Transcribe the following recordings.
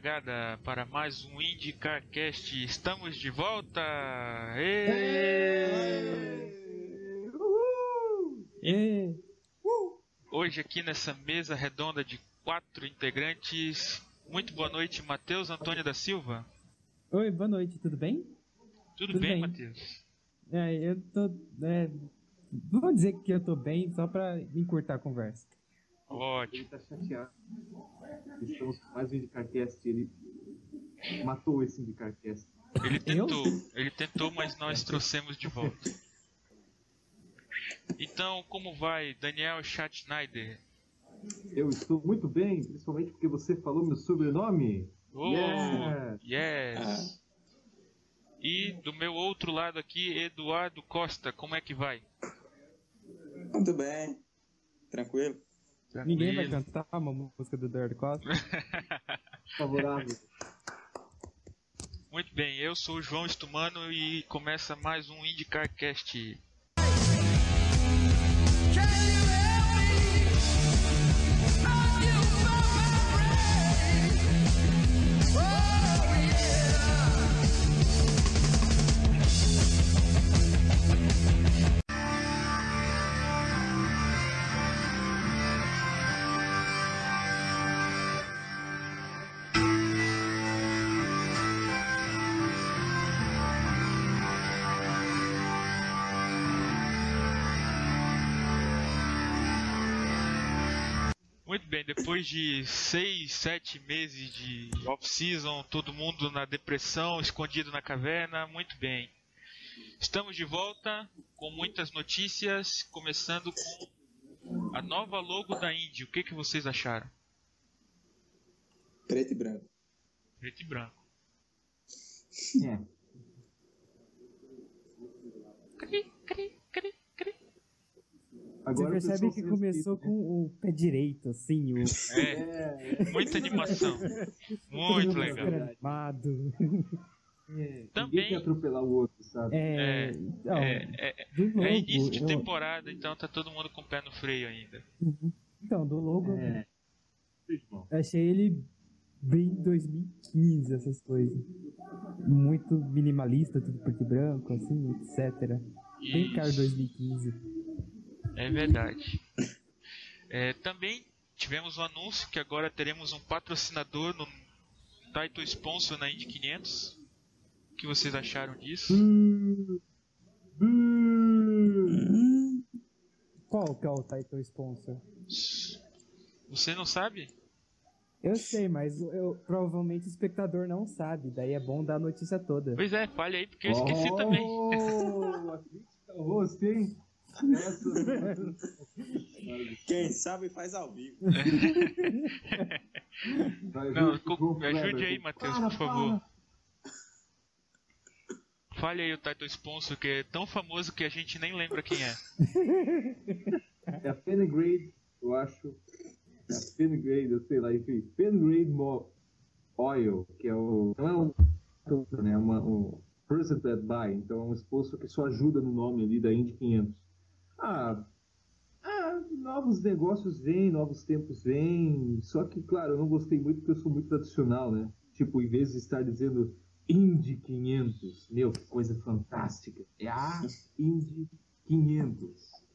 largada para mais um IndyCarCast. Estamos de volta! Ê! Hoje aqui nessa mesa redonda de quatro integrantes. Muito boa noite, Matheus Antônio da Silva. Oi, boa noite, tudo bem? Tudo, Tudo bem, bem. Matheus? É, eu tô. É, vou dizer que eu tô bem, só pra encurtar a conversa. Ótimo. Ele tá chateado. Estamos com mais um IndyCarCast. Ele matou esse IndyCarCast. Ele tentou, ele tentou, mas nós trouxemos de volta. Então, como vai, Daniel Schneider? Eu estou muito bem, principalmente porque você falou meu sobrenome. Oh, Yeah. yes! E do meu outro lado aqui, Eduardo Costa, como é que vai? Muito bem. Tranquilo? Ninguém vai Tranquilo. cantar uma música do Eduardo Costa? Favorável. Muito bem, eu sou o João Estumano e começa mais um IndyCarCast. Depois de seis, sete meses de off-season, todo mundo na depressão, escondido na caverna, muito bem. Estamos de volta com muitas notícias, começando com a nova logo da Indy. O que, que vocês acharam? Preto e branco. Preto e branco. É. Cri, cri, cri, cri. Você Agora o percebe que começou respeita, com o pé direito, assim, o É, muita animação. Muito legal. né? É, Também- Ninguém quer atropelar o outro, sabe? É, É, não, É, é, do logo, é início de eu- temporada, então tá todo mundo com o pé no freio ainda. Então, do logo, É. Eu achei ele bem 2015, essas coisas. Muito minimalista, tudo preto e branco, assim, etc. Bem caro Isso. 2015. É verdade. É, também tivemos um anúncio que agora teremos um patrocinador no Title Sponsor na Indy 500. O que vocês acharam disso? Qual que é o title sponsor? Você não sabe? Eu sei, mas eu, provavelmente o espectador não sabe, daí é bom dar a notícia toda. Pois é, fale aí porque eu esqueci também. Oh, a crítica ao rosto, hein? Quem sabe faz ao vivo. Não, ver que co- o João me ajude aí, Matheus, Para, por favor. para. Fale aí o Title Sponsor que é tão famoso que a gente nem lembra quem é. É a Fenograde, eu acho. É a Fenograde, eu sei lá, enfim. Fenograde Mo Oil, que é o. Não é um. Né, é uma, um Presented by, então é um esposo que só ajuda no nome ali da Indy 500. Ah, ah, novos negócios vêm, novos tempos vêm. Só que, claro, eu não gostei muito porque eu sou muito tradicional, né? Tipo, em vez de estar dizendo Indy 500, meu, que coisa fantástica. É a Indy 500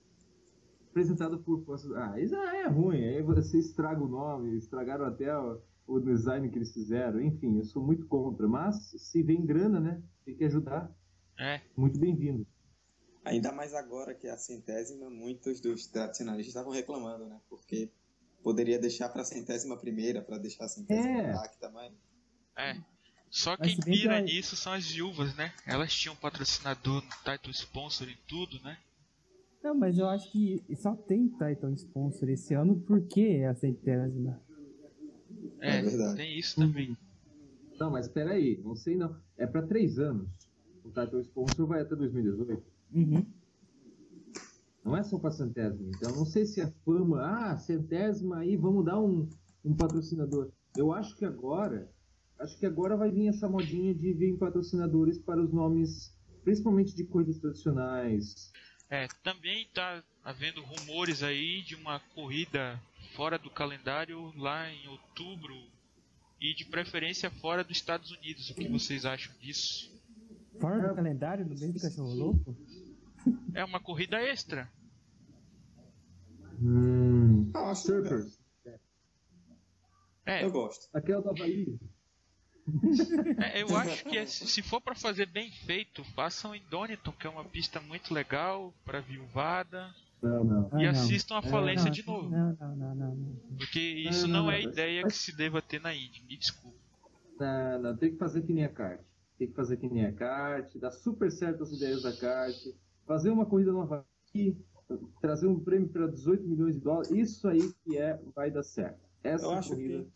apresentado por. Ah, isso é ruim. Aí você estraga o nome, estragaram até o, o design que eles fizeram. Enfim, eu sou muito contra. Mas se vem grana, né? Tem que ajudar. É, Muito bem-vindo. Ainda mais agora que é a centésima, muitos dos tradicionalistas estavam reclamando, né? Porque poderia deixar pra centésima primeira, pra deixar a centésima É. intacta, mas é. Só Mas quem que pira a- nisso são as viúvas, né? Elas tinham patrocinador no Title Sponsor e tudo, né? Não, mas eu acho que só tem title sponsor esse ano porque é a centésima. É, É verdade. tem isso também. Não, mas espera aí. Não sei não. É para três anos. O Title Sponsor vai até 2018. Uhum. Não é só para centésima. Então, não sei se é fama. Ah, centésima aí, vamos dar um, um patrocinador. Eu acho que agora. Acho que agora vai vir essa modinha de vir patrocinadores para os nomes, principalmente de corridas tradicionais. É, também tá havendo rumores aí de uma corrida fora do calendário lá em outubro e de preferência fora dos Estados Unidos. O que vocês acham disso? Fora do calendário, no meio do cachorro louco? É uma corrida extra. Hum, Ah, surfers. É, Eu gosto. Aquela do Havaí. é, eu acho que é- se for pra fazer bem feito, façam em Donington, que é uma pista muito legal pra viuvada. Não, não. Ah, e não. assistam a falência Não, de novo. Não, não, não, não. não. Porque isso não, não, não, é ideia que se deva ter na Indy. Me desculpa. Não, não, tem que fazer que nem a kart. Tem que fazer que nem a kart, dar super certo as ideias da kart, fazer uma corrida no Havaí, trazer um prêmio para 18 milhões de dólares. Isso aí que é, vai dar certo. Essa Eu acho corrida. que.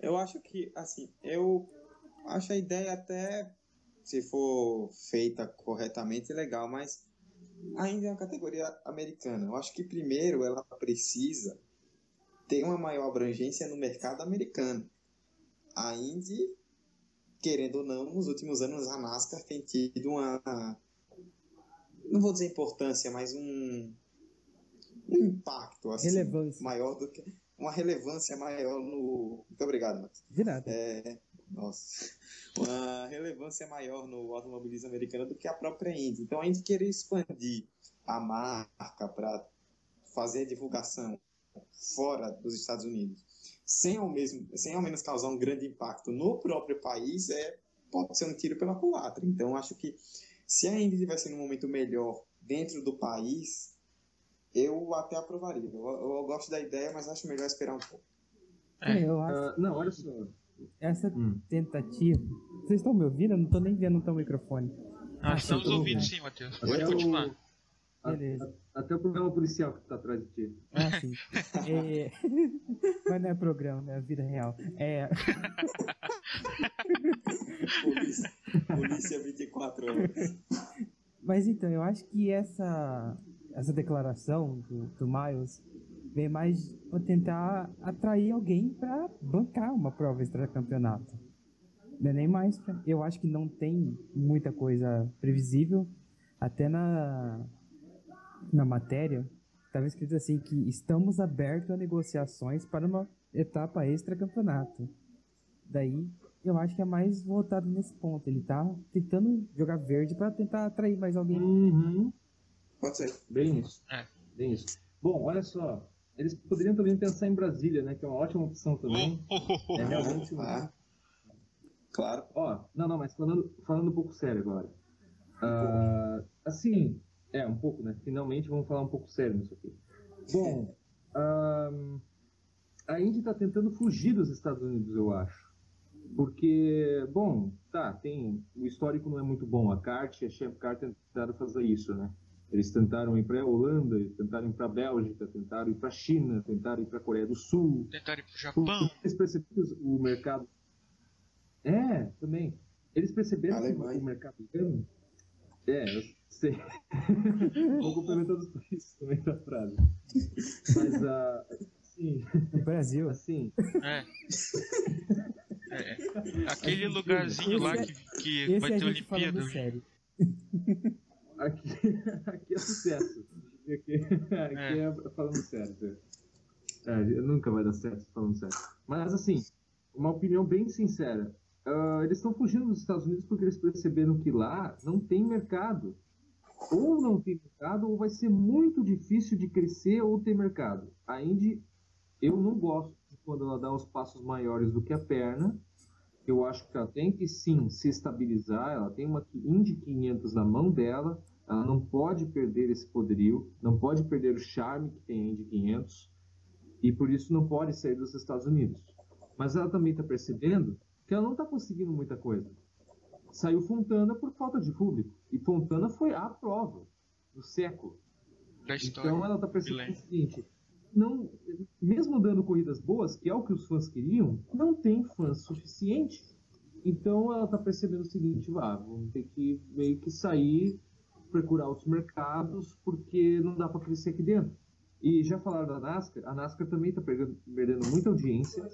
Eu acho que, assim, eu acho a ideia até, se for feita corretamente, legal, mas ainda é uma categoria americana. Eu acho que primeiro ela precisa ter uma maior abrangência no mercado americano. A Indy, querendo ou não, nos últimos anos a NASCAR tem tido uma. Não vou dizer importância, mas um, um impacto assim, Relevância. maior do que. Uma relevância maior no. Muito obrigado, Max. De nada. É, nossa. Uma relevância maior no automobilismo americano do que a própria Indy. Então a Indy querer expandir a marca para fazer divulgação fora dos Estados Unidos, sem ao, mesmo, sem ao menos causar um grande impacto no próprio país, é, pode ser um tiro pela culatra. Então acho que se a Indy estivesse num momento melhor dentro do país, eu até aprovaria. Eu, eu gosto da ideia, mas acho melhor esperar um pouco. É. Eu acho Ah, não, olha só. essa Hum. tentativa. Vocês estão me ouvindo? Eu não tô nem vendo no teu microfone. Nós estamos ouvindo sim, Matheus. Pode o- continuar. A- Beleza. a- até o programa policial que tá atrás de ti. Ah, sim. É... Mas não é programa, é a vida real. É... Polícia, polícia 24 horas. Mas então, eu acho que essa, essa declaração do, do Miles vem mais para tentar atrair alguém para bancar uma prova extra-campeonato. Não é nem mais pra, Eu acho que não tem muita coisa previsível. Até na, na matéria, estava escrito assim que estamos abertos a negociações para uma etapa extra-campeonato. Daí, eu acho que é mais voltado nesse ponto. Ele tá tentando jogar verde para tentar atrair mais alguém. Uhum. Pode ser. Bem isso. É. Bem isso. Bom, olha só. Eles poderiam também pensar em Brasília, né? Que é uma ótima opção também. Oh, É realmente uma- Ah, claro. Ó, não, não, mas falando, falando um pouco sério agora. Ah, assim, é, um pouco, né? Finalmente vamos falar um pouco sério nisso aqui. Bom, ahn, a Indy está tentando fugir dos Estados Unidos, eu acho. Porque, bom, tá, tem. O histórico não é muito bom. A Kart e a Champ Car tentaram fazer isso, né? Eles tentaram ir para a Holanda, tentaram ir para a Bélgica, tentaram ir para a China, tentaram ir para a Coreia do Sul, Tentar ir pro Japão. eles perceberam o mercado. É, também. Eles perceberam que Alemanha. o mercado. É, sei. Vou complementando os países também da frase. Mas, ah, assim, No Brasil. assim, É. É, é. Aquele lugarzinho lá que, que Esse vai a ter gente Olimpíada. sério. aqui, aqui é sucesso. Aqui, aqui é. falando sério. É, nunca vai dar certo falando sério. Mas, assim, uma opinião bem sincera. ah, eles estão fugindo dos Estados Unidos porque eles perceberam que lá não tem mercado. Ou não tem mercado, ou vai ser muito difícil de crescer ou ter mercado. A Indy, eu não gosto de quando ela dá os passos maiores do que a perna. Eu acho que ela tem que sim se estabilizar. Ela tem uma Indy 500 na mão dela. Ela não pode perder esse poderio, não pode perder o charme que tem a Indy 500 e por isso não pode sair dos Estados Unidos. Mas ela também está percebendo que ela não está conseguindo muita coisa. Saiu Fontana por falta de público e Fontana foi a prova do século. Da história. Então ela está percebendo o seguinte: não, mesmo dando corridas boas, que é o que os fãs queriam, não tem fãs suficiente. Então ela está percebendo o seguinte: vá, vamos ter que meio que sair, procurar outros mercados, porque não dá para crescer aqui dentro. E já falaram da NASCAR, a NASCAR também está perdendo, perdendo muita audiência,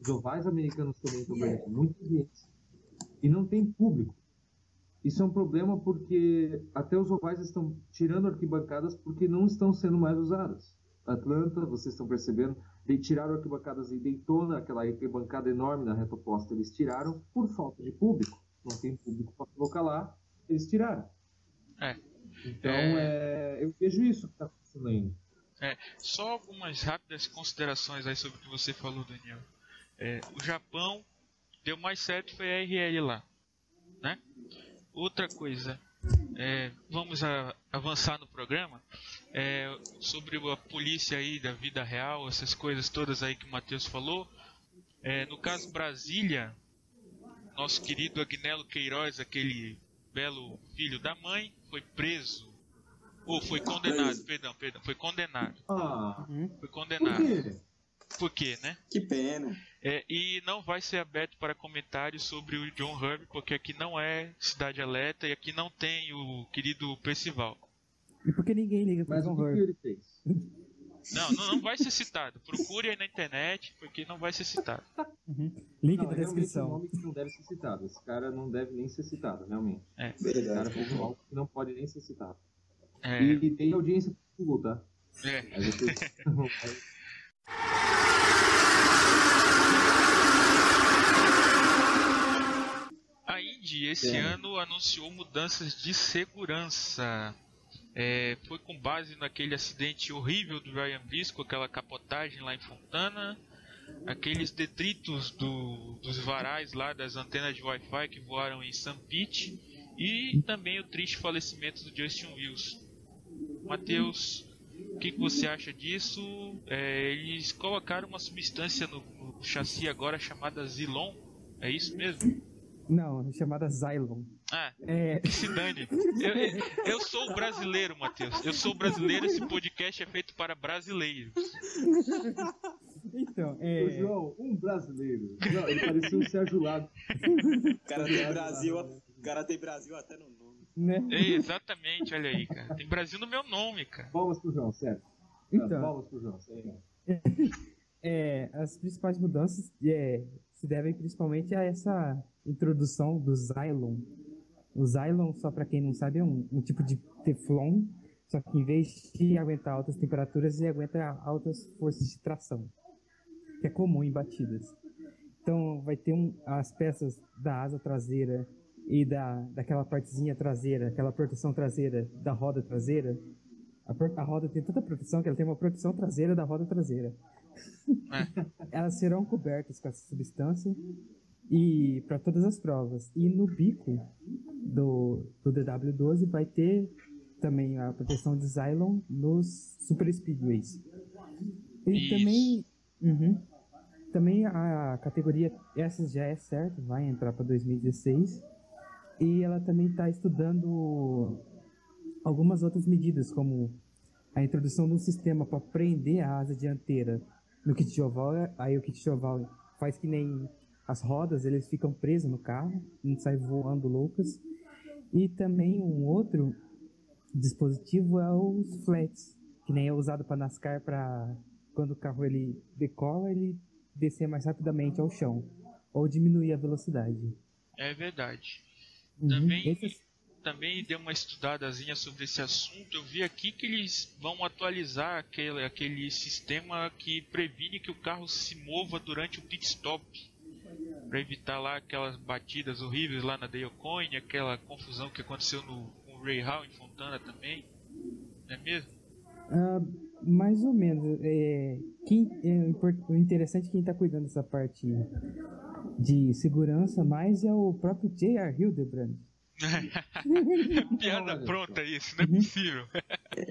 os ovais americanos também estão perdendo muita audiência, e não tem público. Isso é um problema porque até os ovais estão tirando arquibancadas porque não estão sendo mais usadas. Atlanta, vocês estão percebendo, de, tiraram arquibancadas em Daytona, aquela arquibancada enorme na reta oposta, eles tiraram por falta de público. Não tem público para colocar lá, eles tiraram. É. Então, é... É, eu vejo isso que está acontecendo ainda. É, só algumas rápidas considerações aí sobre o que você falou, Daniel. É, o Japão deu mais certo foi a RL lá, né? Outra coisa, é, vamos a, avançar no programa é, sobre a polícia aí da vida real, essas coisas todas aí que o Matheus falou. É, no caso Brasília, nosso querido Agnello Queiroz, aquele belo filho da mãe, foi preso. Ou foi condenado, perdão, perdão, foi condenado. Ah, Foi condenado. Por quê? Né? Que pena. É, e não vai ser aberto para comentários sobre o John Herb, porque aqui não é Cidade Alerta e aqui não tem o querido Percival. E por que ninguém liga Mas John o que, que Hurt? ele fez? Não, não, não vai ser citado. Procure aí na internet, porque não vai ser citado. Uhum. Link Não, na realmente é um descrição. nome que não deve ser citado. Esse cara não deve nem ser citado, realmente. Esse Verdade. cara fez algo que não pode nem ser citado. É, E, e tem audiência pro Google, tá? é. Aí. Esse É. ano anunciou mudanças de segurança. É, foi com base naquele acidente horrível do Ryan Briscoe, aquela capotagem lá em Fontana, aqueles detritos do- dos varais lá das antenas de Wi-Fi que voaram em San Pete e também o triste falecimento do Justin Wilson. Matheus, o que, que você acha disso? É, eles colocaram uma substância no, no chassi agora chamada Zilon, é isso mesmo? Não, é chamada Xylon. Ah, É, que se dane. Eu, eu, eu sou brasileiro, Matheus. Eu sou brasileiro. Esse podcast é feito para brasileiros. então, O é, João, um brasileiro. Não, ele parecia o Sérgio Lago. O cara tem Brasil, cara tem Brasil até no nome. né? É, exatamente, olha aí, cara. Tem Brasil no meu nome, cara. Palmas pro João, sério. Então. Palmas pro João, sério. É, as principais mudanças é, se devem principalmente a essa introdução do Xylon. O Xylon, só para quem não sabe, é um, um tipo de Teflon, só que em vez de aguentar altas temperaturas, ele aguenta altas forças de tração, que é comum em batidas. Então vai ter um, as peças da asa traseira e da, daquela partezinha traseira, aquela proteção traseira da roda traseira. A, a roda tem tanta proteção que ela tem uma proteção traseira da roda traseira elas serão cobertas com essa substância e para todas as provas. E no bico do, do DW12 vai ter também a proteção de Xylon nos Super Speedways. E Isso. também, uhum, também a categoria, essa já é certa, vai entrar para 2016. E ela também está estudando algumas outras medidas, como a introdução de um sistema para prender a asa dianteira no kit de oval, aí o kit de oval faz que nem as rodas, eles ficam presos no carro, não sai voando loucas. E também um outro dispositivo é os flats, que nem é usado para NASCAR para quando o carro ele decola, ele descer mais rapidamente ao chão ou diminuir a velocidade. É verdade. Uhum. Também- Esses- Também dei uma estudadazinha sobre esse assunto. Eu vi aqui que eles vão atualizar aquele, aquele sistema que previne que o carro se mova durante o pit stop. Para evitar lá aquelas batidas horríveis lá na Dale Coyne, aquela confusão que aconteceu no com o Ray Hall em Fontana também. Não é mesmo? Ah, mais ou menos. É, quem, é, o interessante é quem está cuidando dessa parte de segurança mais é o próprio J.R. Hildebrand. Piada Olha pronta isso, não é possível.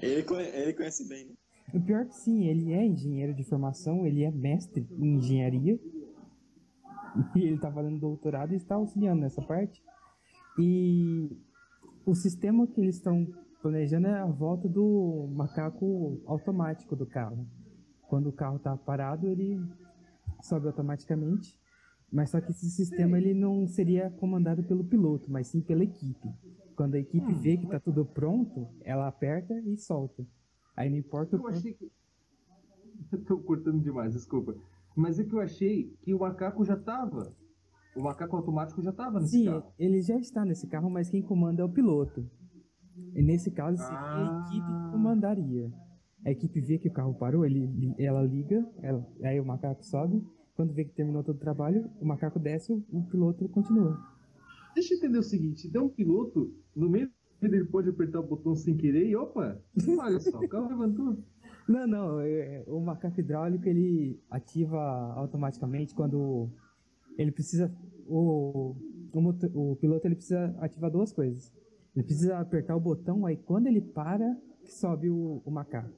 Ele, conhe- ele conhece bem, né? O pior que sim, ele é engenheiro de formação, ele é mestre em engenharia. E ele está fazendo doutorado e está auxiliando nessa parte. E o sistema que eles estão planejando é a volta do macaco automático do carro. Quando o carro está parado, ele sobe automaticamente. Mas só que esse sistema ele não seria comandado pelo piloto, mas sim pela equipe. Quando a equipe vê que está tudo pronto, ela aperta e solta. Aí não importa o Eu achei que. Eu tô cortando demais, desculpa. Mas é que eu achei que o macaco já tava. O macaco automático já tava nesse Sim, carro. ele já está nesse carro, mas quem comanda é o piloto. E nesse caso seria a Ah. equipe que comandaria. a equipe vê que o carro parou, ele, ela liga, ela, aí o macaco sobe. Quando vê que terminou todo o trabalho, o macaco desce, o, o piloto continua. Deixa eu entender o seguinte: então um piloto, no meio ele pode apertar o botão sem querer e opa, olha só, o carro levantou. Não, não, é, o macaco hidráulico ele ativa automaticamente quando ele precisa. O, o, motor, o piloto ele precisa ativar duas coisas. Ele precisa apertar o botão, aí quando ele para, que sobe o, o macaco.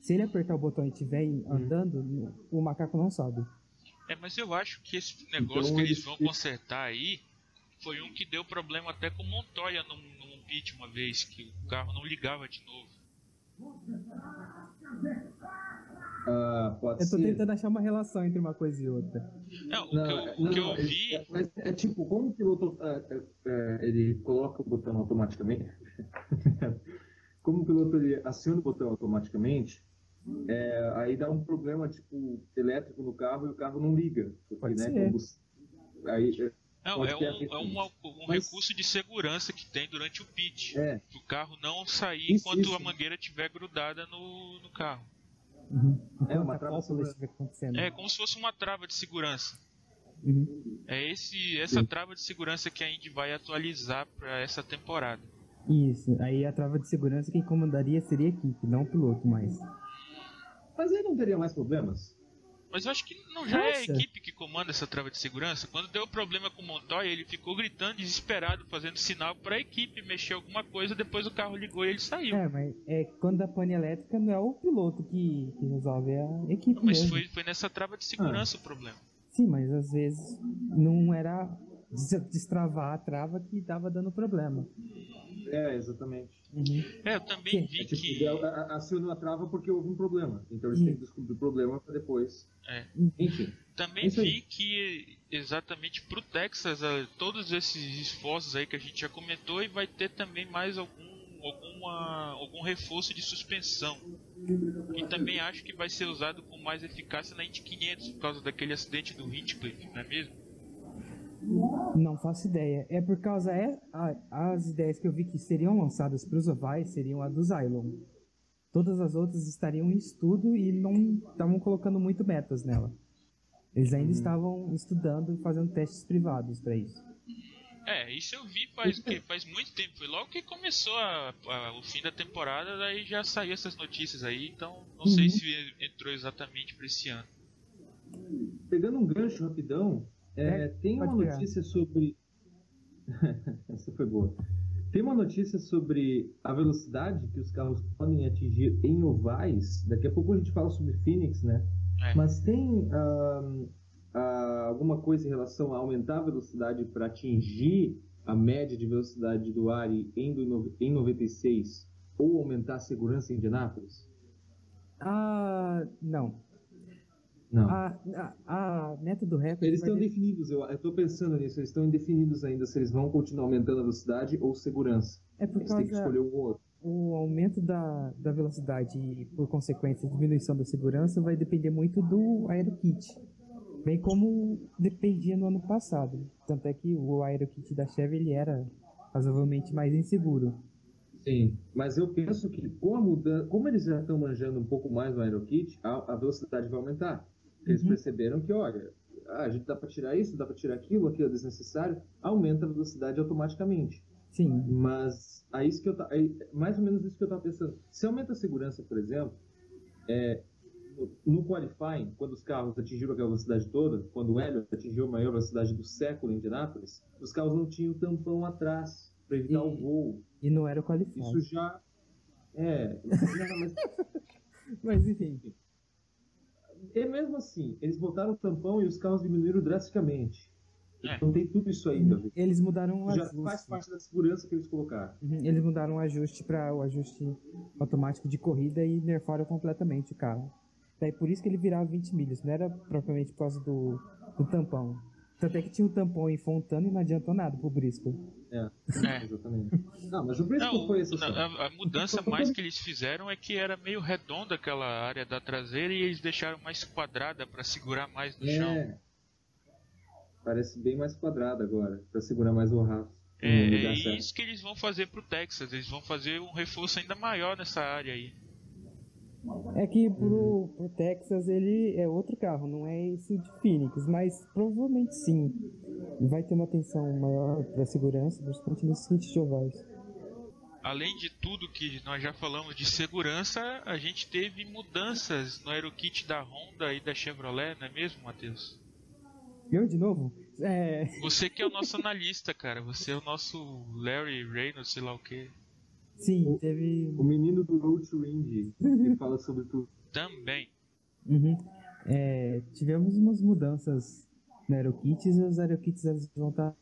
Se ele apertar o botão e estiver andando, o macaco não sobe. É, mas eu acho que esse negócio Então, que eles vão consertar aí foi um que deu problema até com o Montoya num, num pit uma vez, que o carro não ligava de novo. Ah, pode Eu tô ser. tentando achar uma relação entre uma coisa e outra. Não, o Não, que eu, é- o que não, eu é- vi. É, mas é tipo, como o piloto é, é, é, ele coloca o botão automaticamente, como o piloto ele aciona o botão automaticamente, é, aí dá um problema tipo elétrico no carro e o carro não liga, porque Pode né, aí é, Não, pode é um, é um, um Mas- recurso de segurança que tem durante o pit. é, O carro não sair Isso, enquanto isso. a mangueira estiver grudada no, no carro. Uhum. É, uma trava acontecendo. É como se fosse uma trava de segurança. Uhum. É esse, essa trava de segurança que a Indy vai atualizar para essa temporada. Isso, aí a trava de segurança quem comandaria seria a equipe, não o piloto mais. mas aí não teria mais problemas. Mas eu acho que não já é a Nossa. equipe que comanda essa trava de segurança. Quando deu problema com o Montoya, ele ficou gritando desesperado, fazendo sinal para a equipe mexer alguma coisa. Depois o carro ligou e ele saiu. É, mas é quando a pane elétrica não é o piloto que, que resolve, é a equipe Mas mesmo. foi, foi nessa trava de segurança o problema. Sim, mas às vezes não era destravar a trava que tava dando problema. É, exatamente. Uhum. É, eu também Sim. vi É tipo, que. acionou a trava porque houve um problema. Então eles Isso. têm que descobrir o problema para depois. É. Enfim. Também vi que exatamente pro Texas, eh, todos esses esforços aí que a gente já comentou, e vai ter também mais algum, alguma, algum reforço de suspensão. E também acho que vai ser usado com mais eficácia na Indy 500 por causa daquele acidente do Hinchcliffe, não é mesmo? Não faço ideia. É por causa é a- as ideias que eu vi que seriam lançadas para os ovais seriam a do Zylon. Todas as outras estariam em estudo e não estavam colocando muito metas nela. Eles ainda estavam estudando e fazendo testes privados para isso. É, isso eu vi faz, que, faz muito tempo. Foi logo que começou a- a- o fim da temporada, daí já saiu essas notícias aí, então não sei Uhum. se entrou exatamente para esse ano. Pegando um gancho rapidão, é, É, tem uma pode pegar. notícia sobre. Essa foi boa. Tem uma notícia sobre a velocidade que os carros podem atingir em ovais. Daqui a pouco a gente fala sobre Phoenix, né? É. Mas tem ahn, ah, alguma coisa em relação a aumentar a velocidade para atingir a média de velocidade do Ari em, do em 96 ou aumentar a segurança em Indianápolis? Ah, não. Não. A, a, a meta do recorde Eles estão de- definidos, eu estou pensando nisso, eles estão indefinidos ainda se eles vão continuar aumentando a velocidade ou segurança. é por Eles têm que causa escolher um ou outro. o aumento da, da velocidade e, por consequência, a diminuição da segurança vai depender muito do AeroKit. Bem como dependia no ano passado. Tanto é que o AeroKit da Chevy ele era razoavelmente mais inseguro. Sim, mas eu penso que com a mudança, como eles já estão manjando um pouco mais no AeroKit, a, a velocidade vai aumentar. Eles Uhum. perceberam que, olha, ah, a gente dá para tirar isso, dá para tirar aquilo, aquilo é desnecessário, aumenta a velocidade automaticamente. Sim, Mas aí isso que eu aí, mais ou menos isso que eu estava pensando. Se aumenta a segurança, por exemplo, é, no, qualifying, quando os carros atingiram aquela velocidade toda, quando o Hélio atingiu a maior velocidade do século em Indianápolis, os carros não tinham tampão atrás para evitar E- o voo. e não era o Qualify. Isso já é, não, mas Mas enfim, é mesmo assim. Eles botaram o tampão e os carros diminuíram drasticamente. É. Então tem tudo isso aí, Davi. eles mudaram o Já ajuste. faz parte da segurança que eles colocaram. Uhum, Eles mudaram o ajuste para o ajuste automático de corrida e nerfaram completamente o carro. Daí por isso que ele virava 20 milhas, não era propriamente por causa do, do tampão. Tanto é que tinha um tampão em Fontana e não adiantou nada pro Briscoe. É, É. exatamente. Não, mas o Bristol Não, foi na- a, a mudança mais que eles fizeram é que era meio redonda aquela área da traseira e eles deixaram mais quadrada para segurar mais no chão. É. Parece bem mais quadrado agora, pra segurar mais o rastro. É, é isso que eles vão fazer pro Texas. Eles vão fazer um reforço ainda maior nessa área aí. É que pro, pro Texas ele é outro carro, não é esse de Phoenix, mas provavelmente sim. Vai ter uma atenção maior para segurança, principalmente nesses kits de ovais. Além de tudo que nós já falamos de segurança, a gente teve mudanças no aerokit da Honda e da Chevrolet, não é mesmo, Matheus? Eu de novo? É... Você que é o nosso analista, cara. Você é o nosso Larry Reynolds, sei lá o que. Sim, O- teve. O menino do Road to Indy, que fala sobre tudo. Também. Uhum. É, tivemos umas mudanças no AeroKits e os AeroKits eles vão estar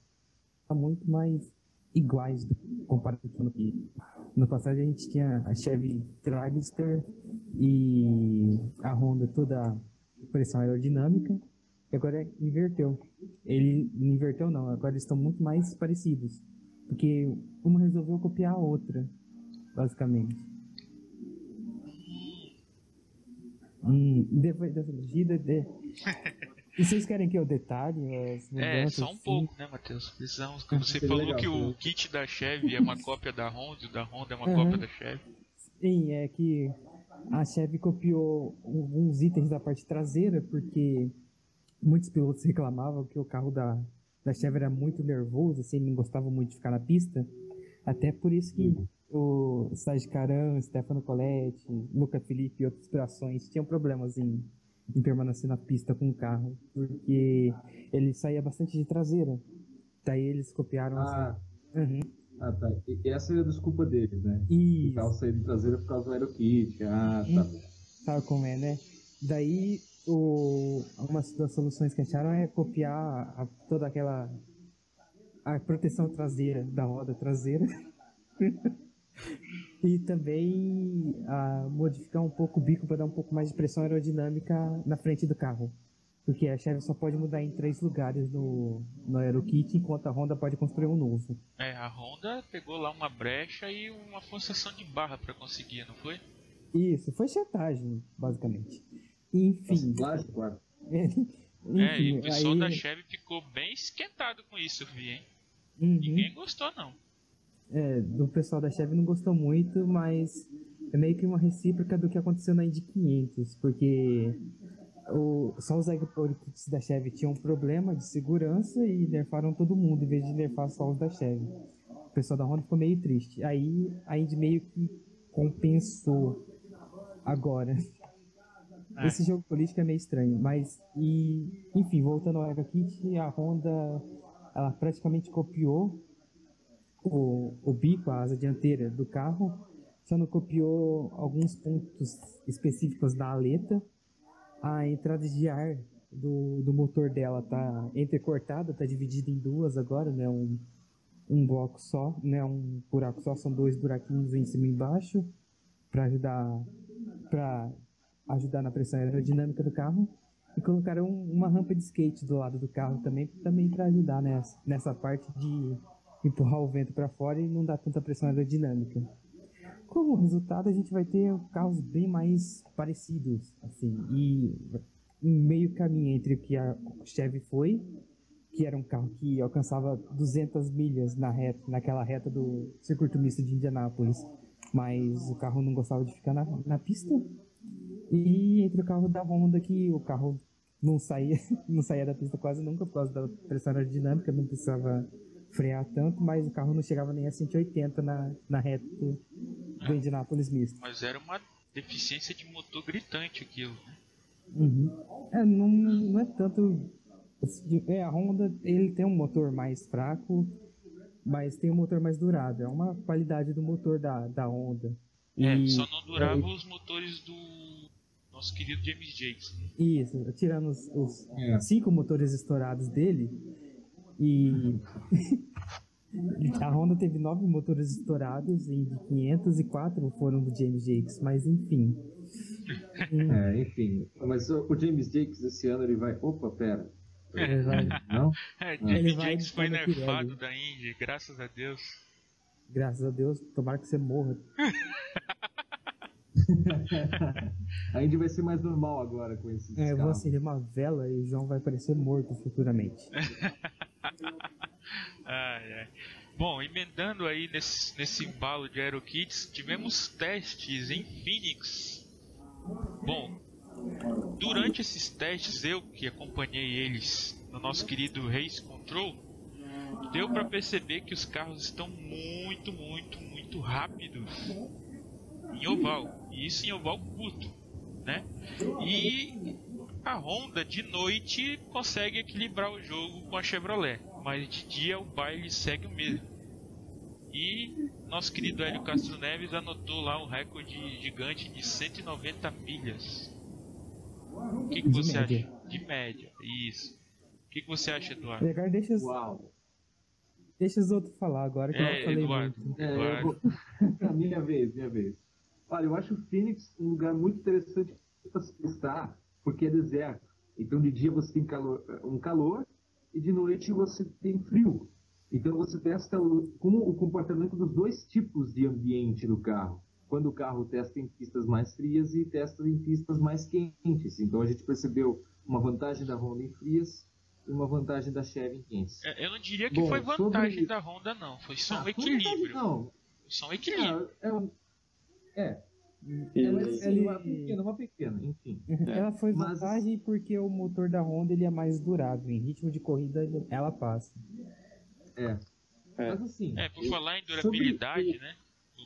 muito mais iguais do- comparado com o que no passado a gente tinha a Chevy Dragster e a Honda toda pressão aerodinâmica e agora inverteu. Ele inverteu não, agora eles estão muito mais parecidos porque uma resolveu copiar a outra basicamente. Hum, depois dessa medida de... E vocês querem que eu detalhe as É, só um sim? pouco, né, Matheus? Precisamos. Como você falou legal, que o né? kit da Chevy é uma cópia da Honda e o da Honda é uma Uhum. cópia da Chevy. Sim, é que a Chevy copiou alguns itens da parte traseira, porque muitos pilotos reclamavam que o carro da, da Chevy era muito nervoso, assim, não gostava muito de ficar na pista. Até por isso que o Sérgio Caran, Stefano Coletti, Luca Felipe e outras inspirações tinham problemas em, em permanecer na pista com o carro, porque ele saía bastante de traseira. Daí eles copiaram Ah, assim. Uhum. ah, tá. E essa é a desculpa deles, né? O Isso. carro sair do traseiro por causa do AeroKit. Ah, tá. Sabe como é, né? Daí, o, uma das soluções que acharam é copiar a- toda aquela a proteção traseira da roda traseira e também a modificar um pouco o bico para dar um pouco mais de pressão aerodinâmica na frente do carro. Porque a Chevy só pode mudar em três lugares no, no AeroKit, enquanto a Honda pode construir um novo. É, a Honda pegou lá uma brecha e uma forçação de barra pra conseguir, não foi? Isso, foi chetagem, basicamente. Enfim. Nossa, plástico, guarda. é, e enfim, o pessoal aí- da Chevy ficou bem esquentado com isso, eu vi, hein? Uhum. Ninguém gostou, não. É, do pessoal da Chevy não gostou muito, mas é meio que uma recíproca do que aconteceu na Indy 500, porque o, só os aeroportos da Chevy tinham um problema de segurança e nerfaram todo mundo, em vez de nerfar só os da Chevy. O pessoal da Honda ficou meio triste. Aí a Indy meio que compensou agora. É. Esse jogo político é meio estranho, mas e enfim, voltando ao AeroKit, a Honda ela praticamente copiou o, o bico, a asa dianteira do carro, só não copiou alguns pontos específicos da aleta. A entrada de ar do, do motor dela tá entrecortada, tá dividida em duas agora, né? Um, um bloco só, né? Um buraco só, são dois buraquinhos em cima e embaixo para ajudar para ajudar na pressão aerodinâmica do carro e colocaram uma rampa de skate do lado do carro também, também para ajudar nessa, nessa parte de empurrar o vento para fora e não dar tanta pressão aerodinâmica. Como resultado, a gente vai ter carros bem mais parecidos, assim, e um meio caminho entre o que a Chevy foi, que era um carro que alcançava 200 milhas na reta, naquela reta do circuito misto de Indianápolis, mas o carro não gostava de ficar na, na pista, e entre o carro da Honda, que o carro não saía, não saía da pista quase nunca por causa da pressão aerodinâmica, não precisava frear tanto, mas o carro não chegava nem a 180 na, na reta do, do Indianapolis misto. Mas era uma deficiência de motor gritante aquilo, né? Uhum. É, não, não é tanto. É, a Honda ele tem um motor mais fraco, mas tem um motor mais durável. É uma qualidade do motor da, da Honda. É, E- só não durava os motores do nosso querido James Jakes. né? Isso, tirando os, os É. cinco motores estourados dele. E a Honda teve nove motores estourados em 500 e quatro foram do James Jakes, mas enfim. É, enfim. Mas o, James Jakes esse ano ele vai. Opa, pera. ele vai- Não? É, Ele James Jakes foi nerfado da Indy, graças a Deus. graças a Deus, tomara que você morra. A Indy vai ser mais normal agora com esses É, eu vou carros. acender uma vela e o João vai parecer morto futuramente. Ai, ai. Bom, emendando aí nesse, nesse embalo de AeroKits, tivemos testes em Phoenix Bom, durante esses testes, eu que acompanhei eles no nosso querido Race Control, deu para perceber que os carros estão muito, muito, muito rápidos em oval. E isso em oval curto, né? E a Honda de noite consegue equilibrar o jogo com a Chevrolet, mas de dia o baile segue o mesmo. E nosso querido Hélio Castro Neves anotou lá um recorde gigante de 190 milhas. O que, que De você média. acha? De média, isso. O que, que você acha, Eduardo? Legal, deixa, os- Uau. deixa os outros falar agora que eu É, falei Eduardo. muito. É, eu Eduardo. vou... minha vez, minha vez. Olha, eu acho o Phoenix um lugar muito interessante para se testar, porque é deserto. Então, de dia você tem calor, um calor e de noite você tem frio. Então, você testa o, como o comportamento dos dois tipos de ambiente do carro. Quando o carro testa em pistas mais frias e testa em pistas mais quentes. Então, a gente percebeu uma vantagem da Honda em frias e uma vantagem da Chevy em quentes. É, Eu não diria que Bom, foi vantagem sobre- da Honda, não. Foi só um Ah, foi equilíbrio. Não, só um equilíbrio. é, é, um- é, E- é, ele- uma pequena, uma pequena, enfim. Ela foi Mas- vantagem porque o motor da Honda ele é mais durável. Em ritmo de corrida ela passa. É. É. Mas assim. É, por eu- falar em sobre durabilidade, né?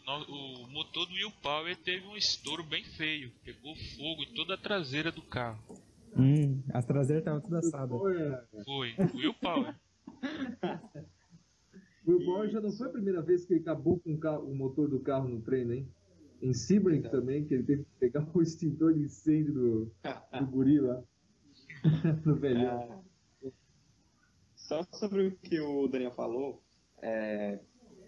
O, o motor do Will Power teve um estouro bem feio. Pegou fogo em toda a traseira do carro. Hum, as traseiras estavam tudo assadas. o Power- Foi, o Will Power. O Will Power já não foi a primeira vez que ele acabou com o, carro- o motor do carro no treino, hein? Em Sebring também, que ele teve que pegar o extintor de incêndio do, do guri lá. no velhão. Ah, Só sobre o que o Daniel falou, é,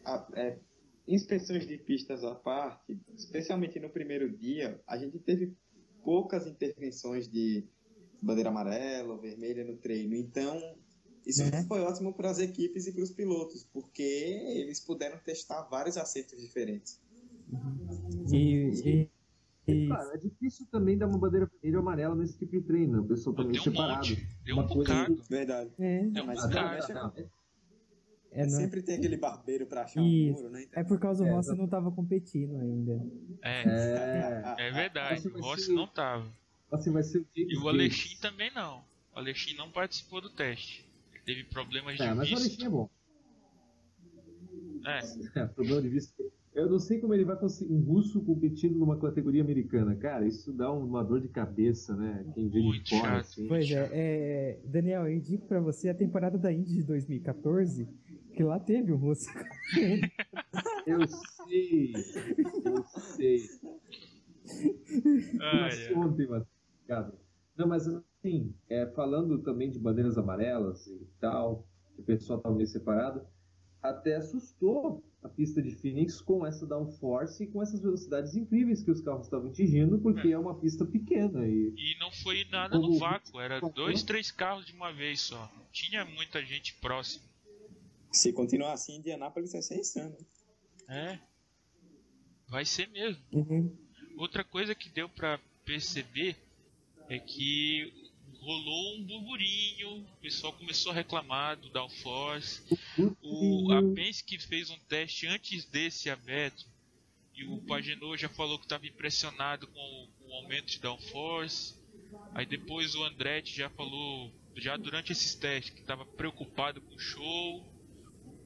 a- é, inspeções de pistas à parte, especialmente no primeiro dia, a gente teve poucas intervenções de bandeira amarela ou vermelha no treino. Então, isso Né? foi ótimo para as equipes e para os pilotos, porque eles puderam testar vários acertos diferentes. E, e- e- Claro, é difícil também dar uma bandeira vermelha ou amarela nesse tipo de treino. né? O pessoal tá Deu um separado. Deu Uma um coisa bocado. Verdade. é, Deu um Mas tá, bocado. tá. é, não- Sempre tem aquele barbeiro para achar um Isso. muro, né? é por causa do É, Rossi não tava competindo ainda. É, É. é verdade. O Rossi ser- não tava. Assim vai ser E o. Alexin também não. O Alexin não participou do teste. Ele teve problemas de É, mas o Alexin visto. é bom. É, É, problema de vista. Eu não sei como ele vai conseguir um russo competindo numa categoria americana. Cara, isso dá uma dor de cabeça, né? Quem vê de Muito fora, assim. Pois é, é, Daniel, eu indico pra você a temporada da Indy de 2014, que lá teve o Russo. Eu sei, eu sei. Ai, Mas ontem, mas, cara. Não, mas assim, é, falando também de bandeiras amarelas e tal, que o pessoal estava meio separado, até assustou a pista de Phoenix com essa downforce e com essas velocidades incríveis que os carros estavam atingindo, porque é, uma pista pequena e E não foi nada no vácuo, era dois, três carros de uma vez só. Não tinha muita gente próxima. Se continuar assim, Indianápolis vai ser insano. É. Vai ser mesmo. Uhum. Outra coisa que deu pra perceber é que rolou um burburinho, o pessoal começou a reclamar do downforce. O, a Penske fez um teste antes desse aberto e o Pagenot já falou que estava impressionado com o, com o aumento de downforce. Aí depois o Andretti já falou, já durante esses testes, que estava preocupado com o show.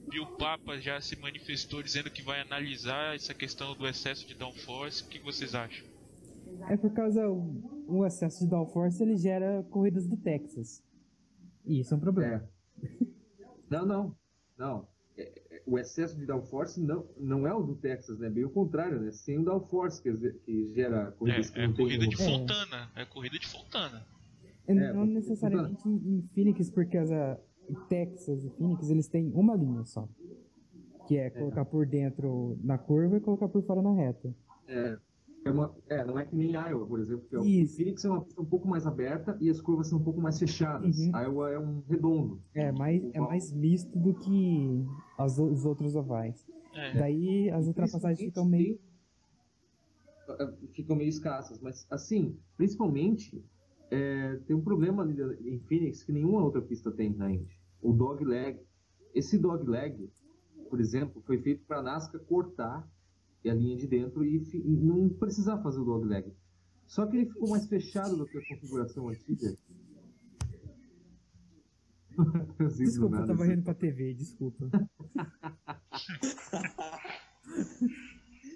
O Bill Papa já se manifestou dizendo que vai analisar essa questão do excesso de downforce. O que vocês acham? É por causa o, o excesso de downforce ele gera corridas do Texas. E isso é um problema. É. Não, não, não. É, é, o excesso de downforce não, não é o do Texas, né? Bem o contrário, né? Sem o downforce que, que gera corridas que É, é corrida de É. Fontana. É corrida de Fontana. E É, não porque- necessariamente em, em Phoenix, porque as, a, em Texas e Phoenix eles têm uma linha só. Que é colocar por dentro na curva e colocar por fora na reta. É, é, uma, é, não é que nem Iowa, por exemplo. Que é. Phoenix é uma pista um pouco mais aberta e as curvas são um pouco mais fechadas. Uhum. Iowa é um redondo. É mais, é mais misto do que as os outros ovais. É. Daí as ultrapassagens ficam meio. ficam meio escassas. Mas, assim, principalmente, é, tem um problema ali em Phoenix que nenhuma outra pista tem na Indy. O dog leg. Esse dog leg, por exemplo, foi feito para a NASCAR cortar a linha de dentro e e não precisar fazer o dog leg. Só que ele ficou mais fechado do que a configuração antiga. Desculpa, eu tava rindo pra TV, desculpa.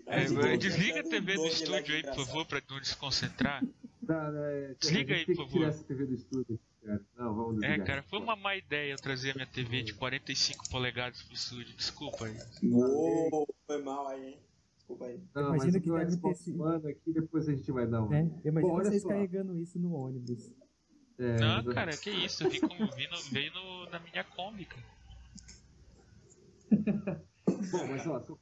É, desliga a TV do estúdio aí, por favor, pra não desconcentrar. Tá, né, Desliga aí, por favor. essa TV do estúdio, cara. Não, vamos É, desligar. cara, foi uma má ideia eu trazer a minha TV de 45 polegadas pro estúdio. Desculpa aí. Uou, foi mal aí, hein? Desculpa aí. Não, Imagina mas que deve Xbox ter One aqui, depois a gente vai dar um. É, imagina Bom, olha vocês só. carregando isso no ônibus. É, Não, mas- cara, que isso, eu vi no, veio no, na minha Kombi, cara. Bom, mas ó, só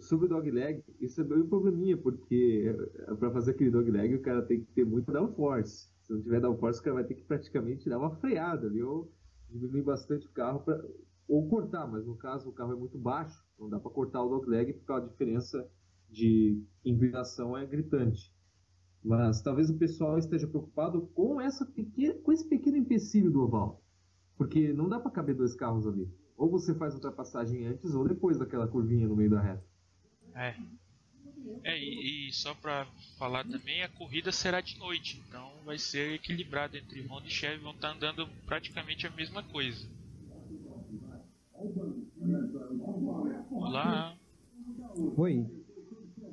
sobre o dogleg, isso é bem um probleminha, porque pra fazer aquele dogleg o cara tem que ter muito downforce. Se não tiver downforce, o cara vai ter que praticamente dar uma freada ali, ou diminuir bastante o carro, pra, ou cortar, mas no caso o carro é muito baixo, não dá pra cortar o dogleg porque a diferença de inclinação é gritante. Mas talvez o pessoal esteja preocupado com, essa pequena, com esse pequeno empecilho do oval. Porque não dá pra caber dois carros ali. Ou você faz ultrapassagem antes ou depois daquela curvinha no meio da reta. É. É, e, e só pra falar também, a corrida será de noite, então vai ser equilibrado entre Honda e Chevy, vão estar andando praticamente a mesma coisa. Olá. Oi?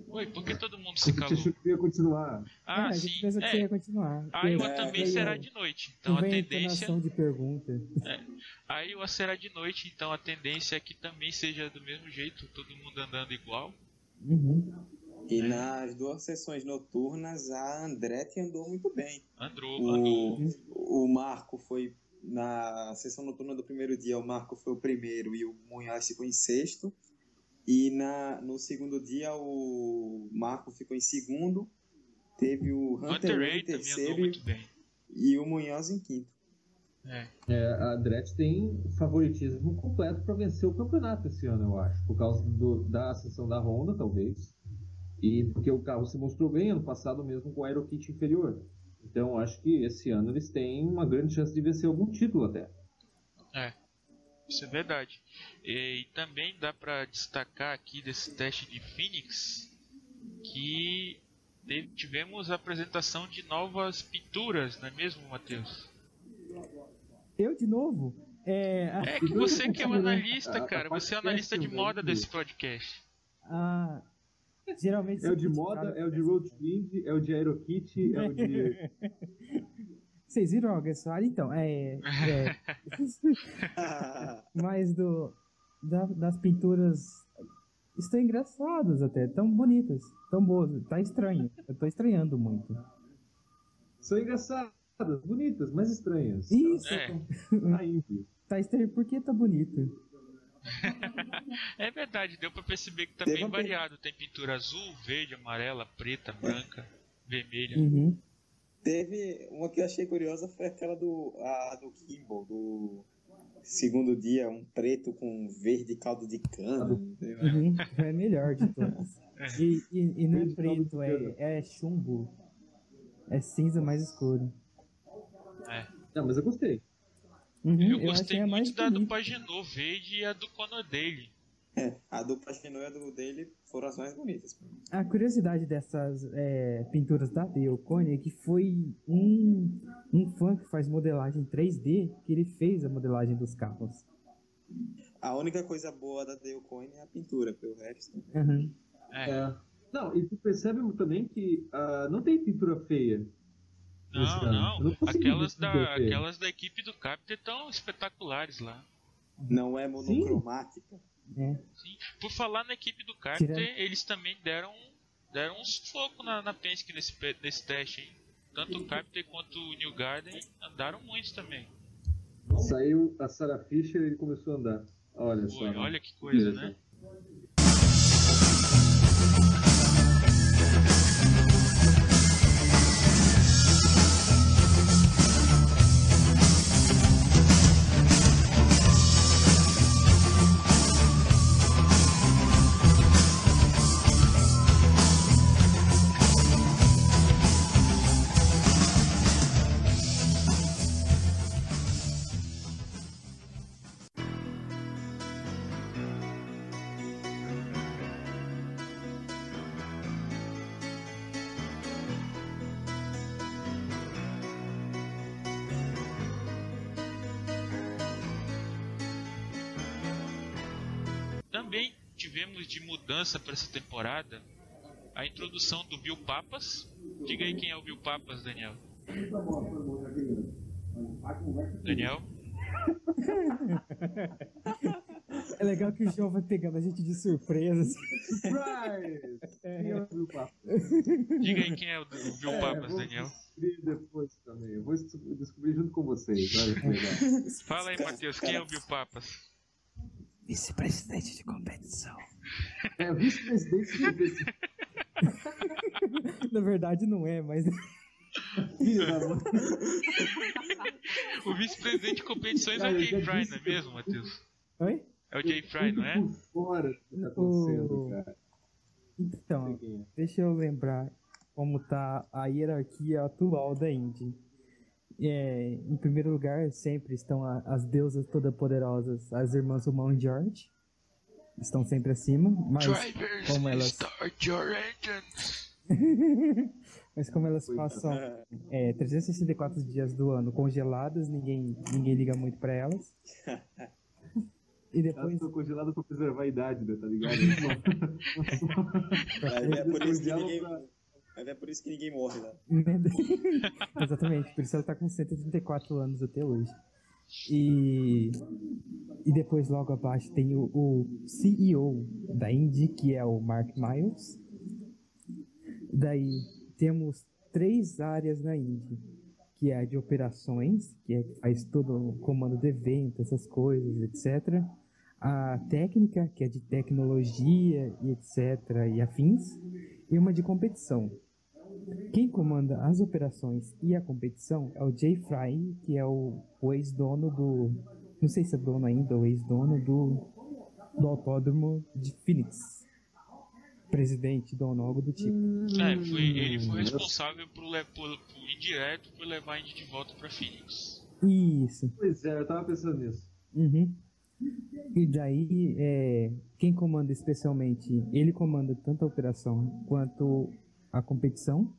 Oi, por que todo mundo se Você calou? achou que ia continuar. Ah, é, a sim. gente pensa que É, ia continuar. a Iowa Porque também veio- será de noite, então a tendência. entonação de pergunta. A Iowa será de noite, então a tendência é que também seja do mesmo jeito, todo mundo andando igual. Uhum. E nas duas sessões noturnas, a Andretti andou muito bem. Andou, andou. O, o Marco foi na sessão noturna do primeiro dia, o Marco foi o primeiro e o Munhoz ficou em sexto. E na, no segundo dia, o Marco ficou em segundo. Teve o Hunter Hunter Ray em terceiro e o Munhoz em quinto. É. É, a Andretti tem favoritismo completo para vencer o campeonato esse ano, eu acho. Por causa do- da ascensão da Honda, talvez. E porque o carro se mostrou bem ano passado mesmo com o aerokit inferior. Então eu acho que esse ano eles têm uma grande chance de vencer algum título até. Isso é verdade. E, e também dá pra destacar aqui desse teste de Phoenix que teve- tivemos a apresentação de novas pinturas, não é mesmo, Matheus? Eu de novo? É, a- É que você que é o né? analista, A- cara, você é analista de moda desse podcast. a- geralmente É o de moda, é o de road wind, é o de aerokit, é o de. Vocês viram o Alguersuari? Então, é. é mas do, da- das pinturas estão engraçadas até, tão bonitas, tão boas. Tá estranho. Eu tô estranhando muito. São engraçadas, bonitas, mas estranhas. Isso! É. Tá. Tá estranho porque tá bonito. É verdade, deu pra perceber que tá bem uma per- variado. Tem pintura azul, verde, amarela, preta, branca, vermelha. Uhum. Teve uma que eu achei curiosa foi aquela do, a, do Kimball, do segundo dia, um preto com verde caldo de cana. Uhum. É melhor de todas. E, e, e não é preto, é, é chumbo. É cinza mais escuro. Não, mas eu gostei. Uhum, Eu achei gostei muito da do. Pagenot verde e a do Conor Daily. A do Pagino e a do dele foram as mais bonitas. A curiosidade dessas é, pinturas da Dale Cone é que foi um, um fã que faz modelagem 3D que ele fez a modelagem dos carros. A única coisa boa da Dale é a pintura, pelo resto. Uhum. É. É. Não, e tu percebe também que ah, não tem pintura feia. Não, não. Não Aquelas da, aquelas da equipe do Capter estão espetaculares lá. Não é monocromática. É. Sim. Por falar na equipe do Carter, Tirando- eles também deram, deram uns focos na, na Penske nesse, nesse teste, hein? Tanto o Carter quanto o New Garden andaram muito também. Saiu a Sarah Fisher e ele começou a andar. Olha só. Oi, né? olha que coisa, né? Mudança para essa temporada a introdução do Bill Papas. Diga aí quem é o Bill Papas, Daniel. Daniel? É legal que o João vai pegando a gente de surpresa. Surprise! Quem é o Bill Papas? Diga aí quem é o Bill É, Papas, vou Daniel. depois também. Eu vou des- descobrir junto com vocês. Fala aí, Matheus, quem é o Bill Papas? Vice-presidente de competição. É vice-presidente do PC. Na verdade não é, mas. O vice-presidente de competições é Cara, o eu Jay Fry, disse não é mesmo, Matheus? Oi? É o Jay Fry, não é? Por fora do que tá acontecendo, O- cara. Então, é. deixa eu lembrar como tá a hierarquia atual da Indy. É, em primeiro lugar, sempre estão a- as deusas toda-poderosas, as irmãs Human George. Estão sempre acima, mas Drivers, como elas- start your engines. Mas como elas passam é, 364 dias do ano congeladas, ninguém, ninguém liga muito pra elas. E Elas depois. estão congeladas pra preservar a idade, né, tá ligado? Ver, é por isso que ninguém, é por isso que ninguém morre lá. Exatamente, por isso ela tá com 134 anos até hoje. E, e depois, logo abaixo, tem o, o CEO da Indy, que é o Mark Miles. Daí temos três áreas na Indy, que é a de operações, que é, faz todo o comando de evento, essas coisas, etc. A técnica, que é de tecnologia etc. e afins. E uma de competição. Quem comanda as operações e a competição é o Jay Fry, que é o, o ex-dono do. Não sei se é dono ainda, ou ex-dono do, do autódromo de Phoenix. Presidente, dono, algo do tipo. É, foi, ele foi Hum, responsável por, por, por indireto por levar a Indy de volta pra Phoenix. Isso. Pois é, eu tava pensando nisso. Uhum. E daí, é, quem comanda especialmente, ele comanda tanto a operação quanto a competição.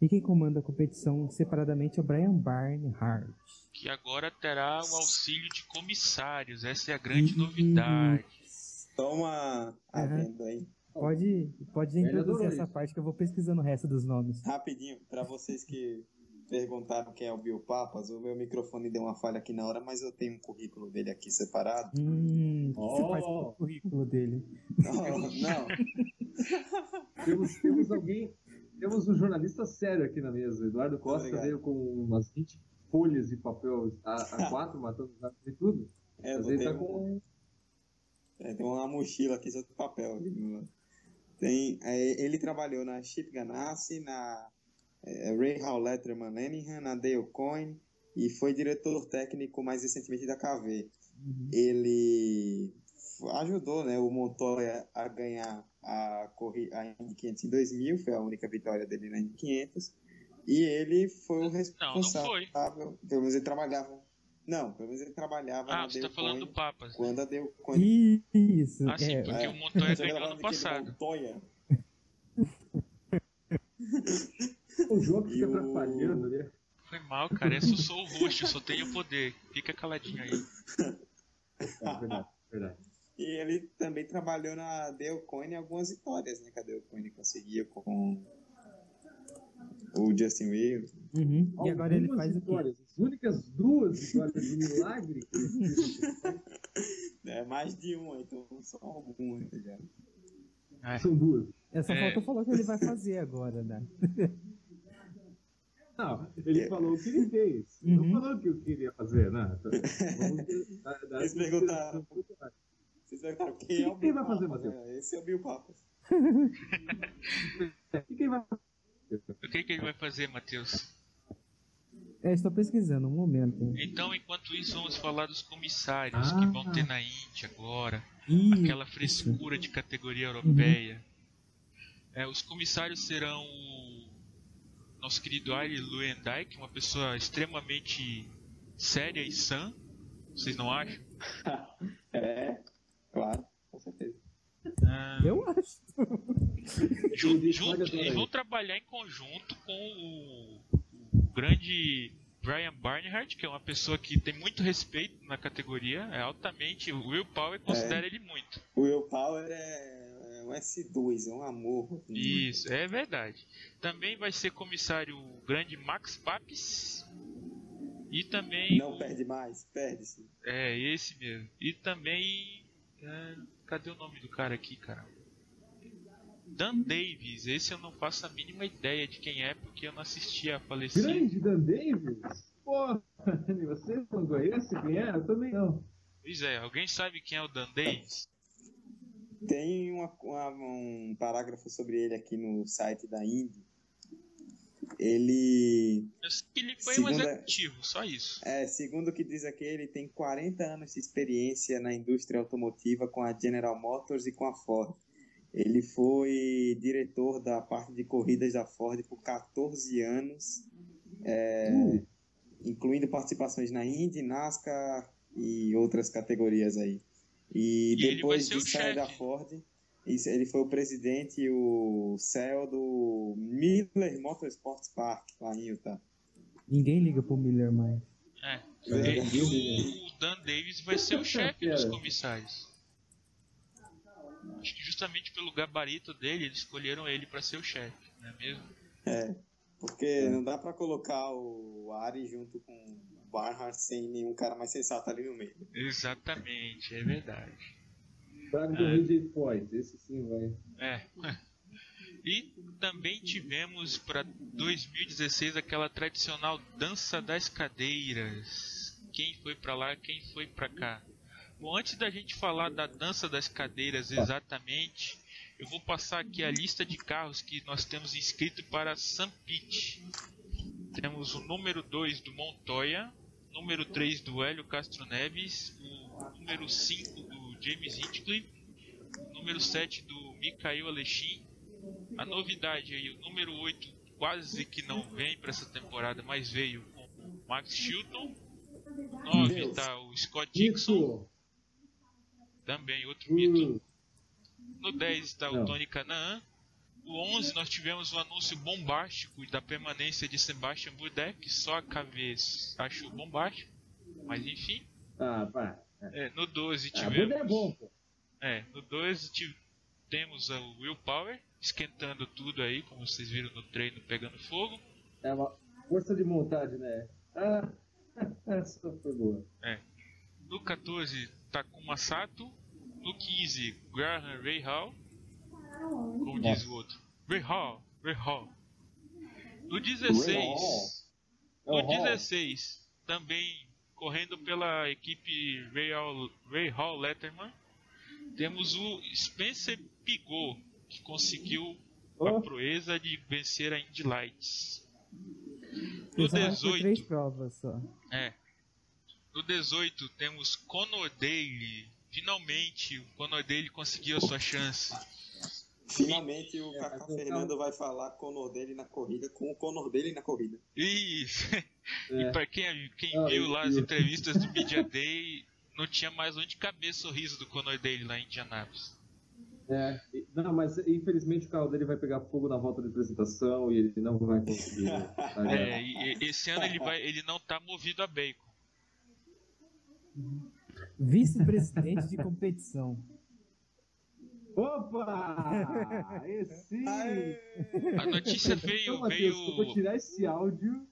E quem comanda a competição separadamente é o Brian Barnhart. Que agora terá o auxílio de comissários. Essa é a grande Uhum. novidade. Toma a venda aí. Pode, pode introduzir essa isso. parte que eu vou pesquisando o resto dos nomes. Rapidinho, pra vocês que perguntaram quem é o Bill Papas, o meu microfone deu uma falha aqui na hora, mas eu tenho um currículo dele aqui separado. Hum, o que você Oh. faz com o currículo dele? Não, não. Temos, temos alguém. Temos um jornalista sério aqui na mesa. Eduardo Costa Obrigado. veio com umas 20 folhas de papel a, a quatro, matando os gatos e tudo. É, Mas ele tá um- com. É, tem uma mochila aqui só de papel. Tem, é, ele trabalhou na Chip Ganassi, na é, Ray Hall Letterman Lenihan, na Dale Coyne e foi diretor técnico mais recentemente da KV. Uhum. Ele ajudou né, o Montoya a ganhar a, a Indy 500 em 2000, foi a única vitória dele na Indy 500. E ele foi o não responsável. foi. Pelo menos ele trabalhava. Não, pelo menos ele trabalhava Ah, na você tá falando do Papas. né? quando a Coyne Isso, Ah, sim, é. porque é. o Montoya ganhou ano passado. Montoya? O jogo fica o- atrapalhando ali. Foi mal, cara. Eu só sou o eu só tenho poder. Fica caladinho aí. É verdade, verdade. E ele também trabalhou na Coyne algumas vitórias, né? Que a Coyne conseguia com o Justin Williams. Uhum. E agora ele Algumas faz vitórias, As únicas duas vitórias do milagre que ele fez. É mais de uma, então só alguma, tá ligado? são duas. É só É. falta falar o que ele vai fazer agora, né? Não, ele falou o que ele fez. Uhum. Não falou o que eu queria fazer, né? Vamos dar- dar- Eles perguntaram. Vocês perguntaram quem é o Quem Bill vai fazer, Matheus? né? Esse é o Bill Papas. E quem vai O que, que ele vai fazer, Matheus? É, estou pesquisando, um momento. Então, enquanto isso, vamos falar dos comissários que vão ter na Índia agora. Ih, Aquela frescura de categoria europeia. É, os comissários serão o nosso querido Ari Luendijk, uma pessoa extremamente séria e sã. Vocês não acham? É, claro, com certeza. Ah, eu acho. Junto- eles vão isso. trabalhar em conjunto com o, o grande Brian Barnhart, que é uma pessoa que tem muito respeito na categoria, é altamente. O Will Power considera ele muito. O Will Power é, é um S2, é um amor. Isso, é verdade. Também vai ser comissário o grande Max Papis. E também. Não perde mais, perde sim. É, esse mesmo. E também. É, cadê o nome do cara aqui, cara? Dan Davis. Esse eu não faço a mínima ideia de quem é, porque eu não assisti a falecido. Grande Dan Davis? Pô, você não conhece quem é? Eu também não. Pois é, alguém sabe quem é o Dan Davis? Tem uma- uma- um parágrafo sobre ele aqui no site da Indy. Ele, Eu sei que ele foi um Segunda- executivo, só isso. é, segundo o que diz aqui, ele tem 40 anos de experiência na indústria automotiva com a General Motors e com a Ford. Ele foi diretor da parte de corridas da Ford por 14 anos, é, Uh, incluindo participações na Indy, NASCAR e outras categorias aí. E, E depois de sair da chefe. Ford, isso, ele foi o presidente e o CEO do Miller Motorsports Park, lá em Utah. Ninguém liga pro Miller mais. É. Verdade. E o Dan Davis vai ser o chefe dos comissários. Acho que justamente pelo gabarito dele, eles escolheram ele pra ser o chefe, não é mesmo? É, porque não dá pra colocar o Ari junto com o Barnhart sem nenhum cara mais sensato ali no meio. Exatamente, é verdade. Traga do É. Foyt, esse sim vai. É. E também tivemos para 2016 aquela tradicional dança das cadeiras. Quem foi pra lá, quem foi pra cá. Bom, antes da gente falar da dança das cadeiras exatamente, eu vou passar aqui a lista de carros que nós temos inscrito para San Pete. Temos o número 2 do Montoya, número 3 do Hélio Castro Neves, o número 5 do James Hinchcliffe, número 7 do Mikael Alexin, a novidade aí, o número 8 quase que não vem para essa temporada, mas veio com o Max Chilton. O 9 Deus. tá o Scott Dixon, também outro mito. Uh, No 10 está o. Tony Canaan. O 11 nós tivemos o anúncio bombástico da permanência de Sebastian que só a KV achou bombástico. Mas enfim. ah, pá. É, no 12 Ah, tivemos. Buda é bom, pô. É, no 12 ti- temos o Will Power esquentando tudo aí, como vocês viram no treino pegando fogo. É uma força de vontade, né? Ah, essa foi boa. No 14, Takuma Sato. No 15, Graham Ray Hall. Como diz o outro. Ray Hall, Ray Hall. No 16, É o no Hall. 16, também correndo pela equipe Ray Hall, Ray Hall Letterman, temos o Spencer Pigot, que conseguiu a Oh. proeza de vencer a Indy Lights. No Pensaram que foi três 18, provas só. é. No 18 temos Conor Daly. Finalmente o Conor Daly conseguiu a sua chance. Finalmente o É, Kaká vai colocar Fernando vai falar Conor dele na corrida com o Conor dele na corrida. Isso. É. E pra quem, quem Ah, viu lá as entrevistas do Media Day, não tinha mais onde caber sorriso do Conor Daly lá em Indianapolis. É, não, mas infelizmente o carro dele vai pegar fogo na volta de apresentação e ele não vai conseguir. ligado? É, e, e- esse ano ele, vai, ele não tá movido a bacon. Vice-presidente de competição. Opa! Esse! A notícia veio, Então, Matheus, eu vou veio. tirar esse áudio.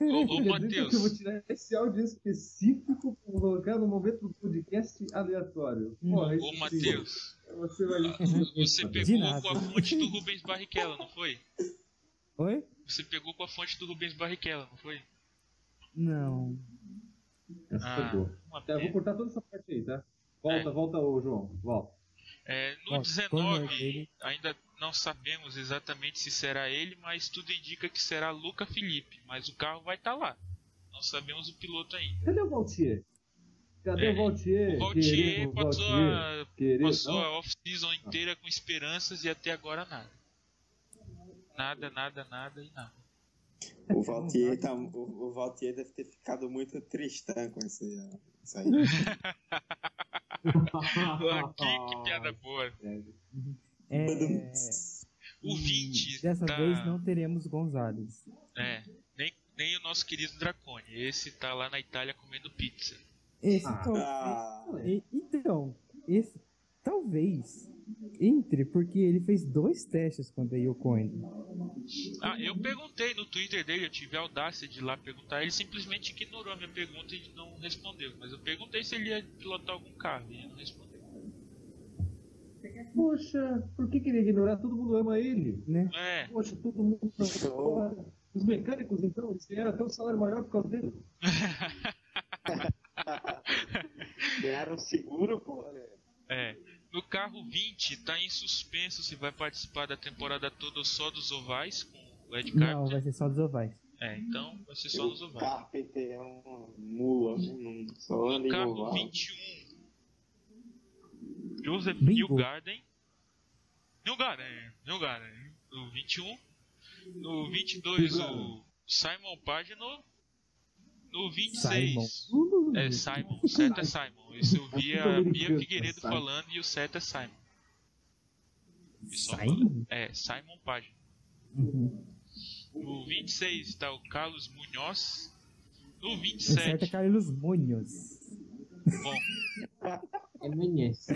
Ô, ô Matheus, Eu vou tirar esse áudio específico pra colocar no momento do podcast aleatório. Pô, Hum. ô Matheus, Você vai. você De pegou com a fonte do Rubens Barrichello, não foi? Oi? Você pegou com a fonte do Rubens Barrichello, não foi? Não. Essa Ah, uma Tá, eu vou cortar toda essa parte aí, tá? Volta, volta, ô João. Volta. É, no Conor 19, Daly. ainda não sabemos exatamente se será ele, mas tudo indica que será Luca Felipe. Mas o carro vai estar lá. Não sabemos o piloto ainda. Cadê o Valtier? Cadê É, o Valtier? O Valtier Querido passou Valtier. a, Querido, passou a off-season inteira com esperanças e até agora nada. Nada, nada, nada e nada. O Valtier, tá, o, o Valtier deve ter ficado muito tristão com esse, isso aí. Que, que piada boa. É, O 20 Dessa tá- vez não teremos Gonzalez. É, nem, nem o nosso querido Dracone. Esse tá lá na Itália comendo pizza. Esse Ah. talvez. Ah, e- Então, esse talvez entre porque ele fez dois testes contra a Ono. Ah, eu perguntei no Twitter dele, eu tive a audácia de ir lá perguntar, ele simplesmente ignorou a minha pergunta e não respondeu. Mas eu perguntei se ele ia pilotar algum carro e ele não respondeu. Poxa, por que queria ignorar? Todo mundo ama ele. né? É, Poxa, todo mundo. Os mecânicos, então, eles ganharam até um salário maior por causa dele. ganharam um seguro, pô. é. No carro 20 tá em suspenso se vai participar da temporada toda ou só dos ovais com o Ed Não, Carpenter. vai ser só dos ovais. É, então vai ser só nos O ovais. Carpenter é uma mula, viu? não só anda No carro oval. 21, Joseph Bingo. Newgarden. Newgarden, Newgarden. No 21. No 22, o Simon Pagino. No 26. Simon. É Simon, o certo é Simon. Isso eu vi a Bia Figueiredo falando e o certo é Simon. Pessoal Simon? falando- É, Simon Pagino. Uhum. No 26 está o Carlos Munhoz. No O certo é 27, Carlos Munhoz. bom, É. Munhoz.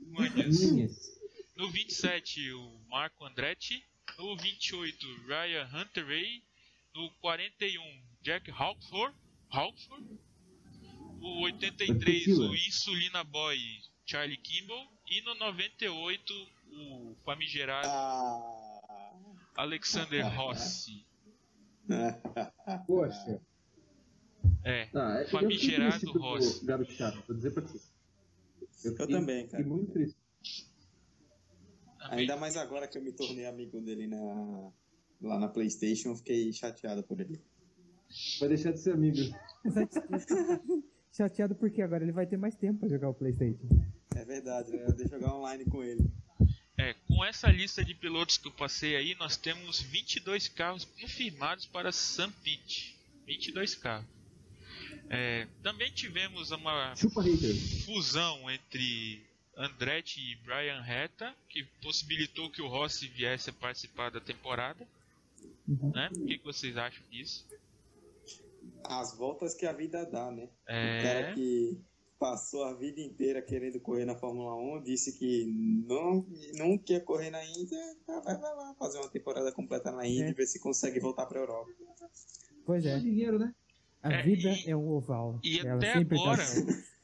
Munhoz. Menhes. No 27, o Marco Andretti. No 28, Ryan Hunter-Reay. No 41, Jack Hawkford. Hawkford. No 83, Tequila. o Insulina Boy Charlie Kimball. E no 98, o famigerado Ah, Alexander Rossi. Poxa. É, Tá, eu Famigerado Rossi. Garoto chato, vou dizer pra ti. Eu fiquei- também, cara. Fiquei muito triste. também. Ainda mais agora que eu me tornei amigo dele na, lá na Playstation, eu fiquei chateado por ele. Vai deixar de ser amigo. Chateado porque agora ele vai ter mais tempo pra jogar o Playstation. É verdade, né? Eu devo jogar online com ele. É, com essa lista de pilotos que eu passei aí, nós temos 22 carros confirmados para Sam Pete. 22 carros. É, também tivemos uma fusão entre Andretti e Brian Retta, que possibilitou que o Rossi viesse a participar da temporada. Uhum. Né? O que, que vocês acham disso? As voltas que a vida dá, né? O É, cara que passou a vida inteira querendo correr na Fórmula 1 disse que não, não quer correr na Índia, ah, vai, vai lá fazer uma temporada completa na Índia É. e ver se consegue voltar pra Europa. Pois é, Dinheiro, né? a É, vida e- é um oval. e Ela até tá agora-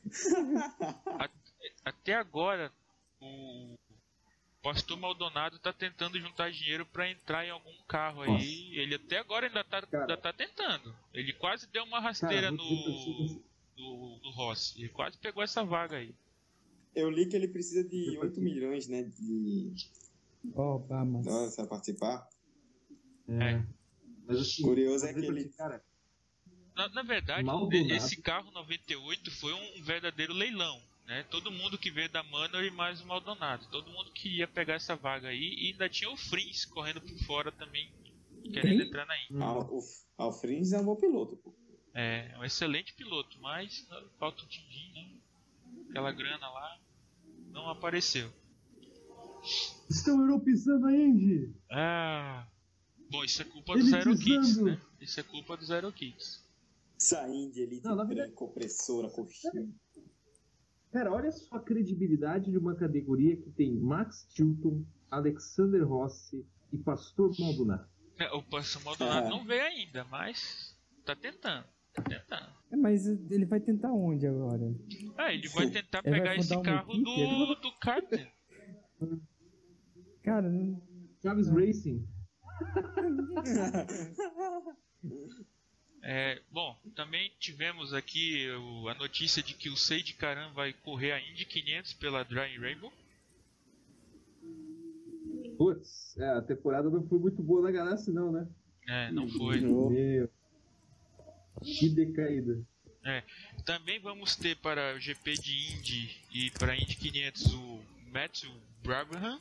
certa. até agora o Pastor Maldonado tá tentando juntar dinheiro para entrar em algum carro aí. Ele até agora ainda tá, Cara. ainda tá tentando. Ele quase deu uma rasteira Cara, no, no Rossi. Ele quase pegou essa vaga aí. Eu li que ele precisa de Depois 8 que- milhões, né? De Obama. dólares pra participar. É. Mas assim, Curioso é que ele- Cara, Na, na verdade, Maldonado. esse carro 98 foi um verdadeiro leilão. Né? Todo mundo que veio da Manor e mais o Maldonado. Todo mundo queria pegar essa vaga aí. E ainda tinha o Frins correndo por fora também, querendo Quem? entrar na Indy. hum, Al- o Alfrins é um bom piloto, pô. É, um excelente piloto, mas né, falta o din né? Aquela grana lá não apareceu. estão europeizando a Indy. Ah. Bom, isso é culpa dos. Aerokits, né? Isso é culpa dos Aerokits. Saindo de elite Não, na verdade- branca, opressora, coxinha. Cara, olha só a credibilidade de uma categoria que tem Max Chilton, Alexander Rossi e Pastor Maldonado. É, O Pastor Maldonado É. não veio ainda, mas tá tentando. Tá tentando. É, Mas ele vai tentar onde agora? Ah, ele vai tentar Ele vai pegar esse fundar uma carro equipe, do, do Carter. Cara, não- Chaves Racing. É, bom, também tivemos aqui o- a notícia de que o Seiji Karan vai correr a Indy 500 pela Dry Rainbow. Putz, é, a temporada não foi muito boa na Ganassi não, né? É, não foi. Meu. Que decaída. Também vamos ter para o GP de Indy e para a Indy 500 o Matthew Brabham.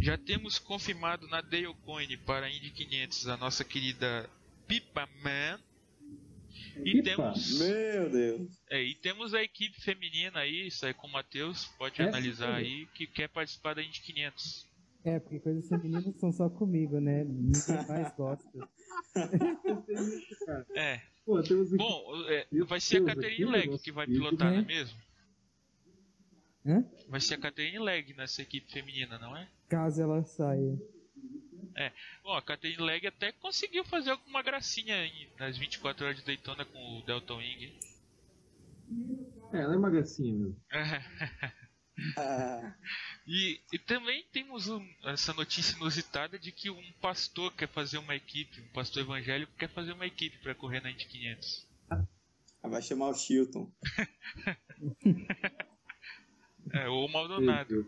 Já temos confirmado na Dale Coyne para a Indy 500 a nossa querida Pipa Man. E Pipa? temos, Meu Deus. é, e temos a equipe feminina aí, isso aí com o Matheus, pode É, analisar sim. aí, que quer participar da Indy 500. é, porque coisas femininas são só comigo, né? Ninguém mais gosta. É. Pô, temos aqui- Bom, é, vai ser a Deus, o Legg negócio que vai pilotar, não é né? mesmo? Hã? Vai ser a Catherine Legg nessa equipe feminina, não é? Caso ela saia. Bom, a Catherine Legg até conseguiu fazer alguma gracinha em- nas 24 horas de Daytona com o Delta Wing. É, ela é uma gracinha mesmo. Ah, E, e também temos um- essa notícia inusitada de que um pastor quer fazer uma equipe, um pastor evangélico quer fazer uma equipe para correr na Indy 500. vai chamar o Chilton. É, ou o Maldonado.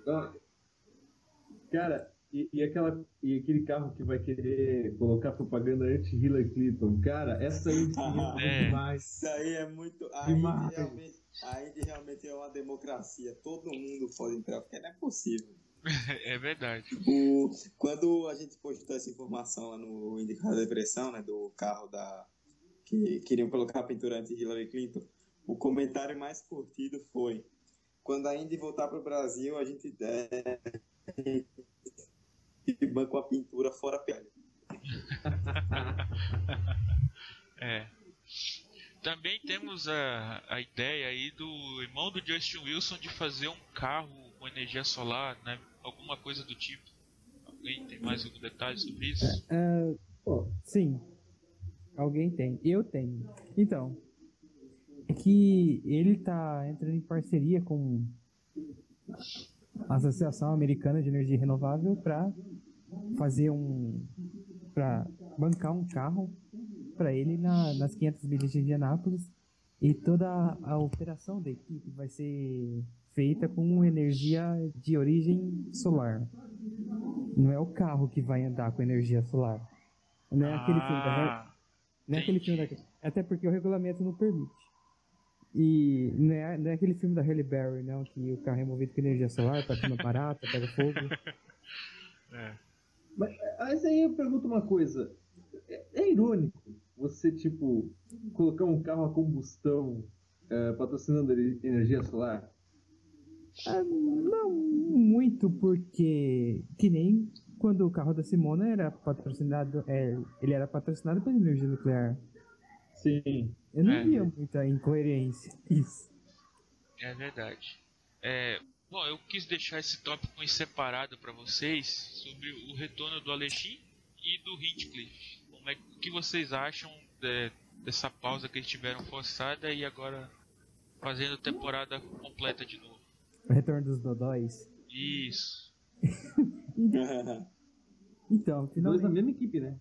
Cara, e, e aquela, e aquele carro que vai querer colocar propaganda anti-Hillary Clinton? Cara, essa aí É. é demais. Isso aí é muito. A Indy, Demais. realmente, a realmente é uma democracia. Todo mundo pode entrar, porque não é possível. É verdade. O, quando a gente postou essa informação lá no Indicador de Pressão, né, do carro da que queriam colocar a pintura anti-Hillary Clinton, o comentário mais curtido foi quando a Indy voltar para o Brasil, a gente é, banca a pintura fora a pele. É. Também temos a, a ideia aí do irmão do Justin Wilson de fazer um carro com energia solar, né? Alguma coisa do tipo. Alguém tem mais algum detalhe sobre isso? Pô, sim. Alguém tem. Eu tenho. Então, é que ele tá entrando em parceria com a Associação Americana de Energia Renovável para fazer um para bancar um carro para ele na- nas 500 milhas de Indianápolis e toda a, a operação da equipe vai ser feita com energia de origem solar. Não é o carro que vai andar com energia solar. Não é aquele filme da Ah, não é aquele filme da... Até porque o regulamento não permite. E não é, não é aquele filme da Halle Berry, não, que o carro é movido com energia solar, tá com barata, pega fogo. é. Mas, mas aí eu pergunto uma coisa. É, é irônico você, tipo, colocar um carro a combustão é, patrocinando energia solar? Ah, não muito, porque que nem quando o carro da Simona era patrocinado, é, ele era patrocinado pela energia nuclear. Sim. Eu não É. via muita incoerência nisso. É verdade. É, bom, eu quis deixar esse tópico em separado para vocês sobre o retorno do Alexim e do Hinchcliffe. Como é, o que vocês acham de- dessa pausa que eles tiveram forçada e agora fazendo temporada completa de novo? O retorno dos Dodóis. Isso. Então, Dois na finalmente. mesma equipe, né?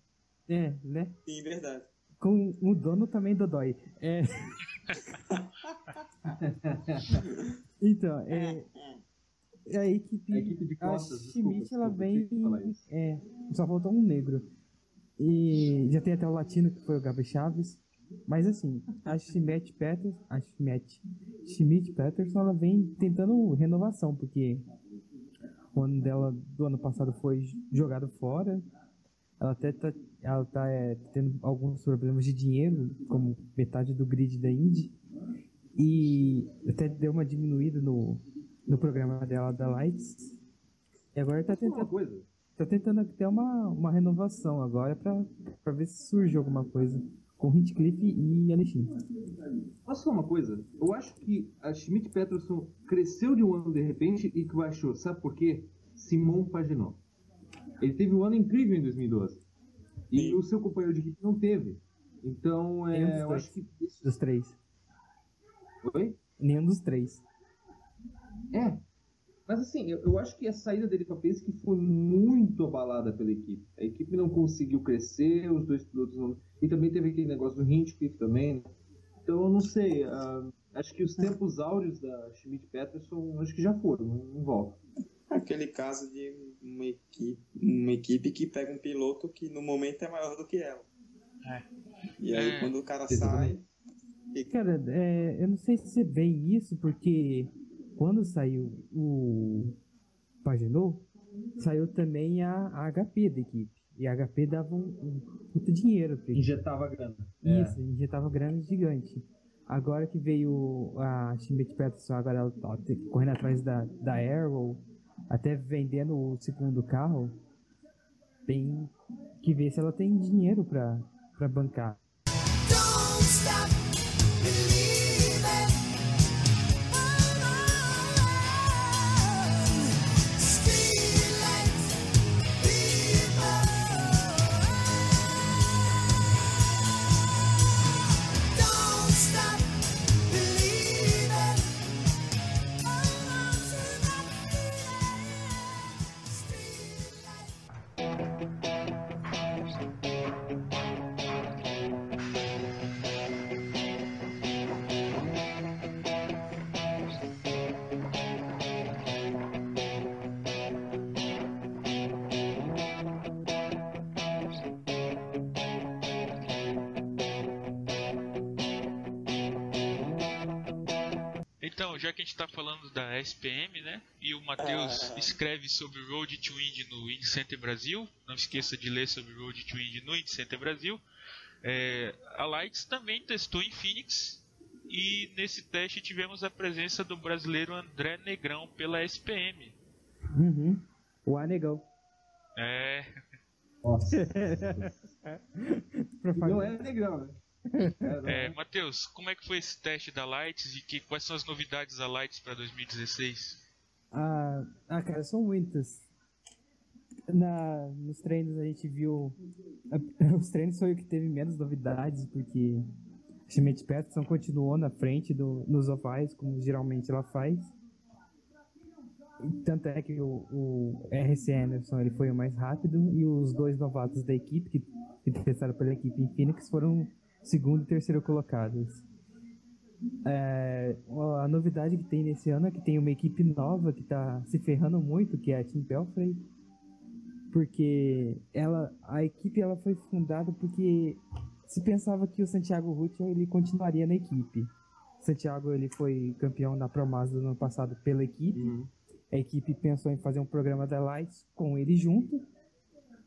É, né? Sim, verdade. Com o dono também Dodói. É. então, é. A equipe. A equipe de A costas, desculpa, Schmidt, ela desculpa, vem. falar isso. É, só faltou um negro. E já tem até o latino, que foi o Gabi Chaves. Mas assim, a Schmidt Peters, a Schmidt, Schmidt Peterson, ela vem tentando renovação, porque o ano dela do ano passado foi jogado fora. Ela até tá, ela tá é, tendo alguns problemas de dinheiro, como metade do grid da Indy. E até deu uma diminuída no, no programa dela da Lights. E agora tá tentando, coisa? tá tentando ter uma, uma renovação agora pra, pra ver se surge alguma coisa com Hinchcliffe e Alexandre. Posso falar uma coisa? Eu acho que a Schmidt Peterson cresceu de um ano de repente e que baixou. Sabe por quê? Simon paginou. Ele teve um ano incrível em 2012. E o seu companheiro de equipe não teve. Então, Nenhum é, dos eu acho que. Dos três. Oi? Nenhum dos três. É. Mas assim, eu, eu acho que a saída dele para Penske foi muito abalada pela equipe. A equipe não conseguiu crescer, os dois pilotos não. E também teve aquele negócio do Hinchcliffe também. né? Então eu não sei. ah, acho que os tempos áureos da Schmidt Peterson acho que já foram, não, não voltam. Aquele caso de uma equipe, uma equipe que pega um piloto que no momento é maior do que ela. É. E aí É. quando o cara sai, Cara, é, eu não sei se é bem isso, porque quando saiu o Paginot, saiu também a, a HP da equipe. E a HP dava um, um puta dinheiro pra. Injetava grana. Isso, injetava grana gigante. Agora que veio a Schmidt Peterson, agora ela tá correndo atrás da, da Arrow, até vendendo o segundo carro, tem que ver se ela tem dinheiro pra, para bancar. Don't stop sobre Road to Indy no Indy Center Brasil. Não esqueça de ler sobre Road to Indy no Indy Center Brasil. É, a Lights também testou em Phoenix. E nesse teste tivemos a presença do brasileiro André Negrão pela SPM. Uhum. O Anegão. É, Nossa. Não é negrão, né? É. Matheus, como é que foi esse teste da Lights e que, quais são as novidades da Lights para 2016? Ah, ah, cara, são muitas. Na, nos treinos a gente viu. os treinos foi o que teve menos novidades, porque a Schmidt Peterson continuou na frente do, nos ovais, como geralmente ela faz. Tanto é que o, o RC Anderson ele foi o mais rápido e os dois novatos da equipe, que, que testaram pela equipe em Phoenix, foram segundo e terceiro colocados. É, a novidade que tem nesse ano é que tem uma equipe nova que tá se ferrando muito, que é a Team Pelfrey. Porque ela, a equipe ela foi fundada porque se pensava que o Santiago Rutschel ele continuaria na equipe. Santiago ele foi campeão da Promasa do ano passado pela equipe. Uhum. A equipe pensou em fazer um programa da Lights com ele junto.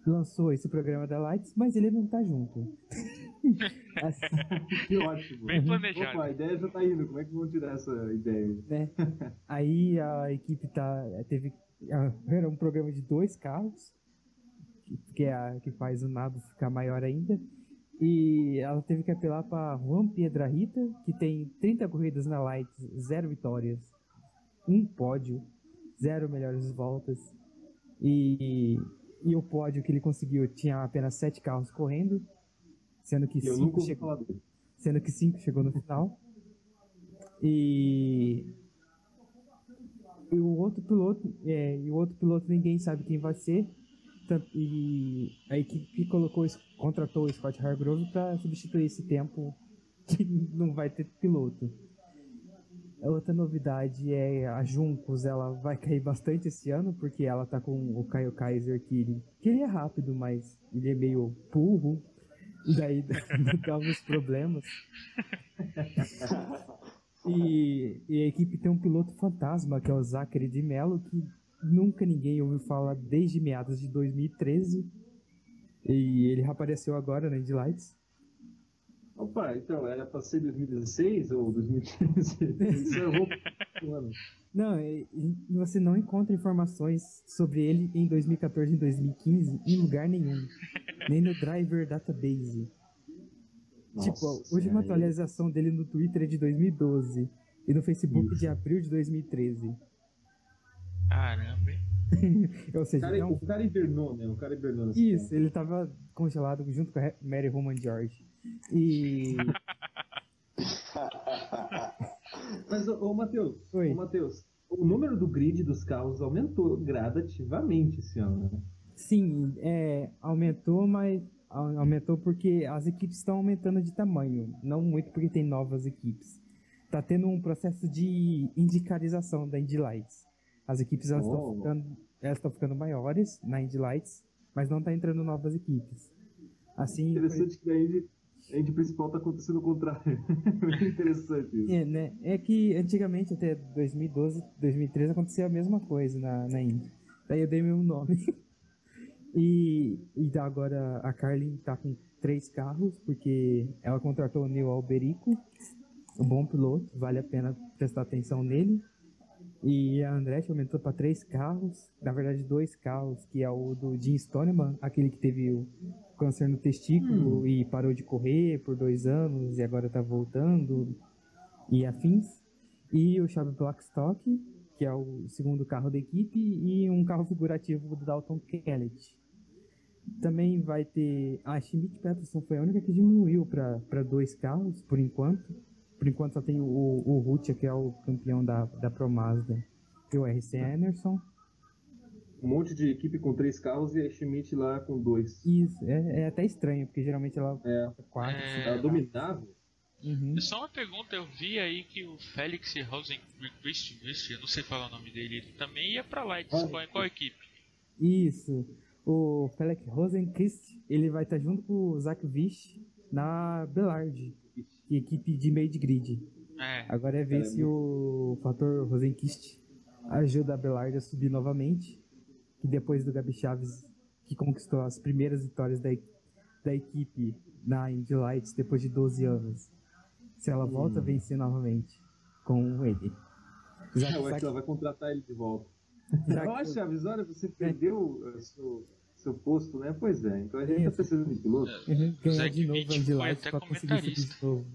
Lançou esse programa da Lights, mas ele não tá junto. Que ótimo. Bem planejado. Opa, a ideia já tá indo. Como é que vão tirar essa ideia? né? Aí a equipe tá teve era um programa de dois carros que, que é a que faz o nado ficar maior ainda. E ela teve que apelar para Juan Piedrahita, que tem 30 corridas na Lights, zero vitórias, um pódio, zero melhores voltas. E, e o pódio que ele conseguiu tinha apenas sete carros correndo, sendo que E eu cinco nunca ouvi chegou falar sendo que cinco chegou no final. E, e o outro piloto, é, e o outro piloto ninguém sabe quem vai ser. E a equipe colocou, contratou o Scott Hargrove para substituir esse tempo que não vai ter piloto. A outra novidade é a Juncos, ela vai cair bastante esse ano, porque ela tá com o Caio Kaiser, que ele, que ele é rápido, mas ele é meio burro, daí dá uns problemas. E, e a equipe tem um piloto fantasma, que é o Zachary de Mello, que nunca ninguém ouviu falar desde meados de 2013. E ele reapareceu agora na Indy Lights. Opa, então, era pra ser 2016 ou 2015? Isso eu vou. Mano, Não, e, e você não encontra informações sobre ele em 2014 e 2015 em lugar nenhum. Nem no Driver Database. tipo, a nossa, última aí- atualização dele no Twitter é de 2012. E no Facebook de abril de 2013. Caramba, hein? Ou O seja, cara, é um o cara hibernou, né? O cara hibernou. Isso, ele tava congelado junto com a Mary Roman George. E. Mas, ô, ô Matheus, Oi. ô, Matheus, o número do grid dos carros aumentou gradativamente esse ano, né? Sim, é, aumentou, mas au- aumentou porque as equipes estão aumentando de tamanho. Não muito porque tem novas equipes. Tá tendo um processo de indicarização da Indy Lights. As equipes elas estão Oh. ficando, elas ficando maiores na Indy Lights, mas não tá entrando novas equipes. Assim, Interessante que a Indy, a Indy principal tá acontecendo o contrário. Interessante isso. É, né? É que antigamente, até 2012, 2013, acontecia a mesma coisa na, na Indy. Daí eu dei meu nome. e, e da- agora a Carlin tá com três carros, porque ela contratou o Neil Alberico, um bom piloto, vale a pena prestar atenção nele. E a Andretti aumentou para três carros, na verdade dois carros, que é o do Jim Stoneman, aquele que teve o câncer no testículo e parou de correr por dois anos e agora tá voltando e afins. E o Chave Blackstock, que é o segundo carro da equipe, e um carro figurativo do Dalton Kellett. Também vai ter. A Schmidt Peterson foi a única que diminuiu para dois carros, por enquanto. Por enquanto só tem o, o Rutia, que é o campeão da, da Pro Mazda, e o RC Anderson. Um monte de equipe com três carros e a Schmidt lá com dois. Isso, é, é até estranho, porque geralmente ela É, é quatro. É. ela dominava. Uhum. Só uma pergunta, eu vi aí que o Félix Rosenquist, eu não sei falar o nome dele, ele também ia pra Lights, Ah. qual, qual equipe? Isso. O Felix Rosenquist, ele vai estar junto com o Zach Vish na Bellard, é equipe de meio de grid. É, Agora é ver se o fator Rosenquist ajuda a Bellard a subir novamente, que depois do Gabi Chaves, que conquistou as primeiras vitórias da, da equipe na Indy Lights depois de 12 anos, se ela volta a vencer novamente com ele. Acho que que ela vai contratar ele de volta. que- acho, Chaves, olha, você perdeu eh, seu, seu posto, né? Pois é, então a gente tá precisando de piloto. Uhum, ganhar de novo Andy pra conseguir subir de novo.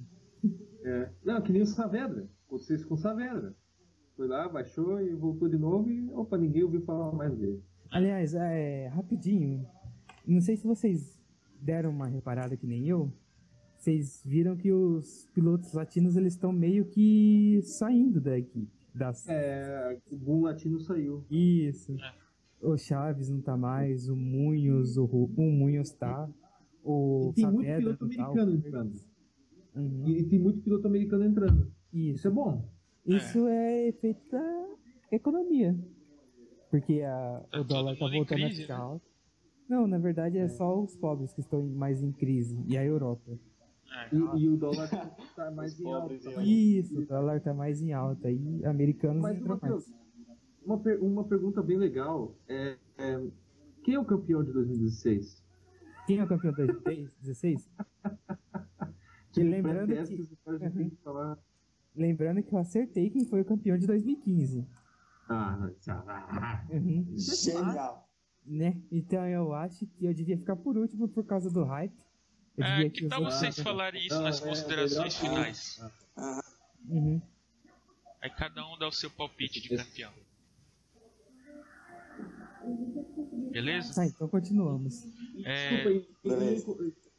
É. Não, que nem o Saavedra. Aconteceu isso com o Saavedra. Foi lá, baixou e voltou de novo e, opa, ninguém ouviu falar mais dele. Aliás, é, rapidinho, não sei se vocês deram uma reparada que nem eu, vocês viram que os pilotos latinos eles estão meio que saindo da equipe. Das... É, o Boom Latino saiu. Isso. É. O Chaves não tá mais, o Munhoz, o, o Munhoz tá. O E tem muito Saavedra piloto não tá, americano entrando. Uhum. E, e tem muito piloto americano entrando. Isso Isso. é bom. Isso é efeito da economia. Porque a, Tá o dólar tá voltando crise, a ficar né? alto. Não, na verdade é só os pobres que estão mais em crise. E a Europa. é. E, e o dólar tá mais em alta. Isso, o dólar tá mais em alta. E americanos Mas entram uma, mais. Uma, per- uma pergunta bem legal é, é, quem é o campeão de 2016? Quem é o campeão de 2016? Que lembrando que- falar. Lembrando que eu acertei quem foi o campeão de 2015. Ah, ah, Uhum. Genial. Né? Então eu acho que eu devia ficar por último por causa do hype. Eu É, devia que tal vocês falarem isso Não, nas é, considerações melhor- finais? Uhum. Aí cada um dá o seu palpite de campeão. Beleza? Tá, então continuamos. É, Desculpa aí, Beleza.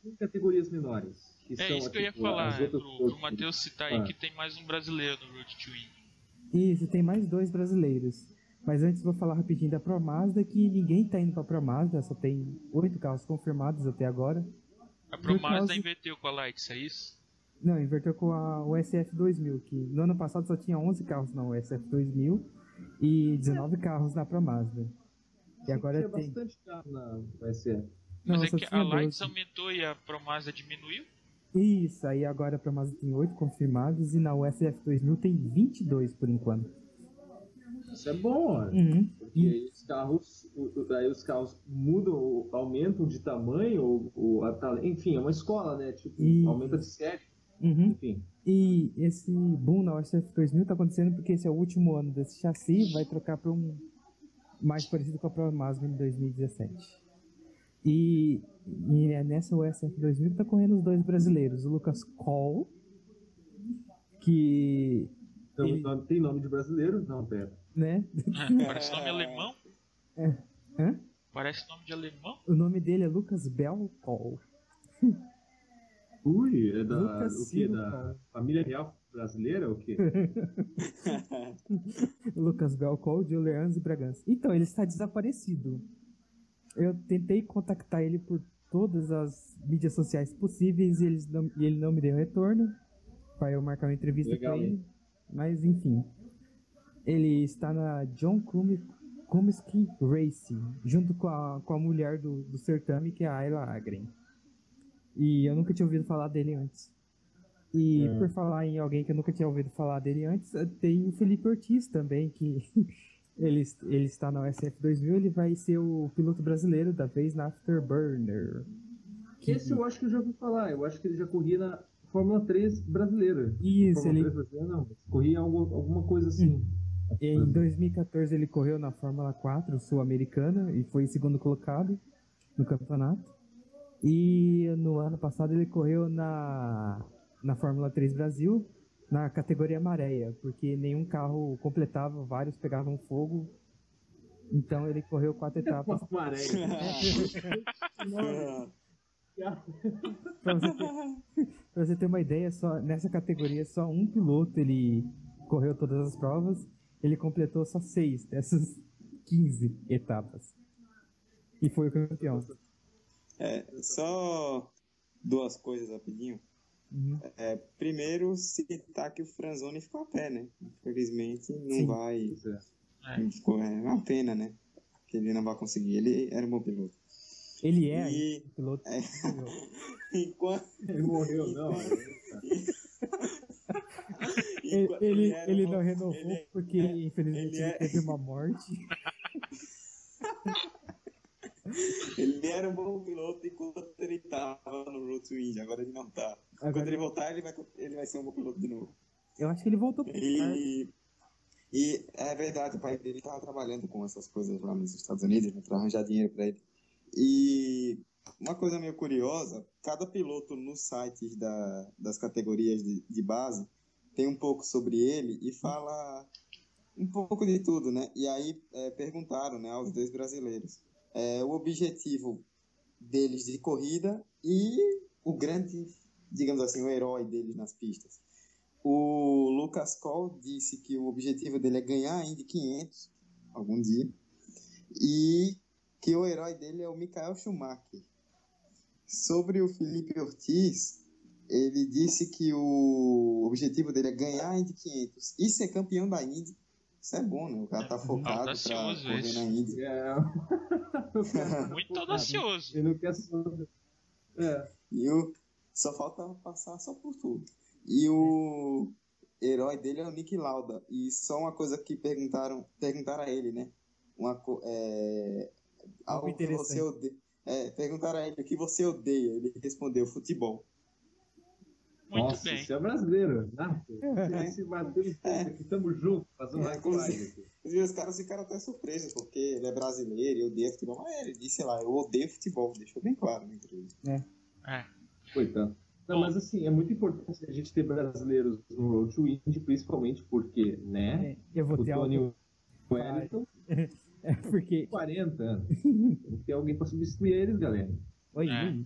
em, categorias menores. que é são, isso que eu ia tipo, falar, as é, pro, pro Matheus citar aí Ah. que tem mais um brasileiro no Road to Win. Isso, tem mais dois brasileiros. Mas antes vou falar rapidinho da Pro Mazda, que ninguém tá indo pra Pro Mazda, só tem oito carros confirmados até agora. A Pro Mazda causa- inverteu com a Lights, é isso? Não, inverteu com a, o SF2000, que no ano passado só tinha 11 carros na SF2000 e 19 carros na Pro Mazda. E agora Tinha tem. bastante carro na SE. Não, Mas é só que a Lights 12. aumentou e a Pro Mazda diminuiu? Isso, aí agora a Pro Mazda tem 8 confirmados e na USF2000 tem 22 por enquanto. Isso é bom, olha. Uhum. Porque aí os carros, aí os carros mudam, aumentam de tamanho, ou, ou a enfim, é uma escola, né? Tipo, Isso. aumenta de série, Uhum. enfim. E esse boom na USF2000 tá acontecendo porque esse é o último ano desse chassi, vai trocar para um mais parecido com a Pro Mazda em 2017. E, e é nessa USF2000 tá correndo os dois brasileiros, o Lucas Cole, que, Então, Ele- nome- tem nome de brasileiro? Não, pera. né, É, parece nome alemão? hã? Parece nome de alemão? o nome dele é Lucas Bell Cole. Ui, é da, Lucas o quê? Silva, Da família real brasileira ou o quê? Lucas Belcol de Orleans e Bragança. Então, ele está desaparecido. Eu tentei contactar ele por todas as mídias sociais possíveis e, eles não- e ele não me deu retorno para eu marcar uma entrevista com ele. Mas, enfim. Ele está na John Comiskey Racing, junto com a, com a mulher do, do certame, que é a Ayla Agren. E eu nunca tinha ouvido falar dele antes. E É. por falar em alguém que eu nunca tinha ouvido falar dele antes, eh, tem o Felipe Ortiz também, que ele, ele está na USF 2000, ele vai ser o piloto brasileiro da vez na Afterburner. Que- Esse eu acho que eu já ouvi falar. Eu acho que ele já corria na Fórmula 3 brasileira. Isso, Fórmula ele, 3 brasileira não, corria algo- alguma coisa assim. em 2014 ele correu na Fórmula 4 sul-americana e foi segundo colocado no campeonato. E no ano passado ele correu na, na Fórmula 3 Brasil, na categoria maréia, porque nenhum carro completava, vários pegavam fogo. Então ele correu quatro etapas. Uma maré. Pra você, ter, pra você ter uma ideia, só nessa categoria só um piloto ele correu todas as provas. Ele completou só seis dessas 15 etapas. E foi o campeão. É, só duas coisas rapidinho. Uhum. É, primeiro, citar que o Franzoni ficou a pé, né? Infelizmente, não Sim. vai. É. Ficou, é uma pena, né? Que ele não vai conseguir. Ele era um bom piloto. Ele é E- piloto. é. Enquanto, Ele morreu, não. Ele, enquanto ele, ele um- não renovou ele- porque infelizmente ele ele, é- teve uma morte. Ele era um bom piloto enquanto ele tava no Road to Indy, agora ele não tá. Quando Agora, ele voltar, ele vai, ele vai ser um bom piloto de novo. eu acho que ele voltou pro kart. E, e é verdade, o pai dele tava trabalhando com essas coisas lá nos Estados Unidos, né, pra arranjar dinheiro pra ele. E uma coisa meio curiosa, cada piloto nos sites da, das categorias de, de base tem um pouco sobre ele e fala um pouco de tudo, né? E aí é, perguntaram né, aos dois brasileiros é, o objetivo deles de corrida e o grande, digamos assim, o herói deles nas pistas. O Lucas Cole disse que o objetivo dele é ganhar a Indy 500 algum dia e que o herói dele é o Michael Schumacher. Sobre o Felipe Ortiz, ele disse que o objetivo dele é ganhar a Indy 500 e ser campeão da Indy. Isso é bom, né? O cara tá focado pra Audacioso correr isso. na Indy. É. O cara- Muito audacioso. Ele não quer. É. E o... só falta passar só por tudo. E o herói dele é o Nick Lauda. E só uma coisa que perguntaram, perguntaram a ele, né? Uma, co- é... Algo que você interessante. odeia. É, perguntaram a ele o que você odeia. Ele respondeu futebol. Muito Nossa, bem. Você é brasileiro. Né? Esse Matheus, aqui tamo junto, fazendo É, hardline aqui. E os caras ficaram até surpresos, porque ele é brasileiro e odeia futebol. Mas ele disse, sei lá, eu odeio futebol. Deixou bem claro na entrevista. É. Coitado. Não, mas assim, é muito importante a gente ter brasileiros no Road to Indy, principalmente porque, né? É, eu vou O ter Tony algo. Wellington, É porque. 40 anos. Tem que ter alguém pra substituir eles, galera. Oi, É. oi,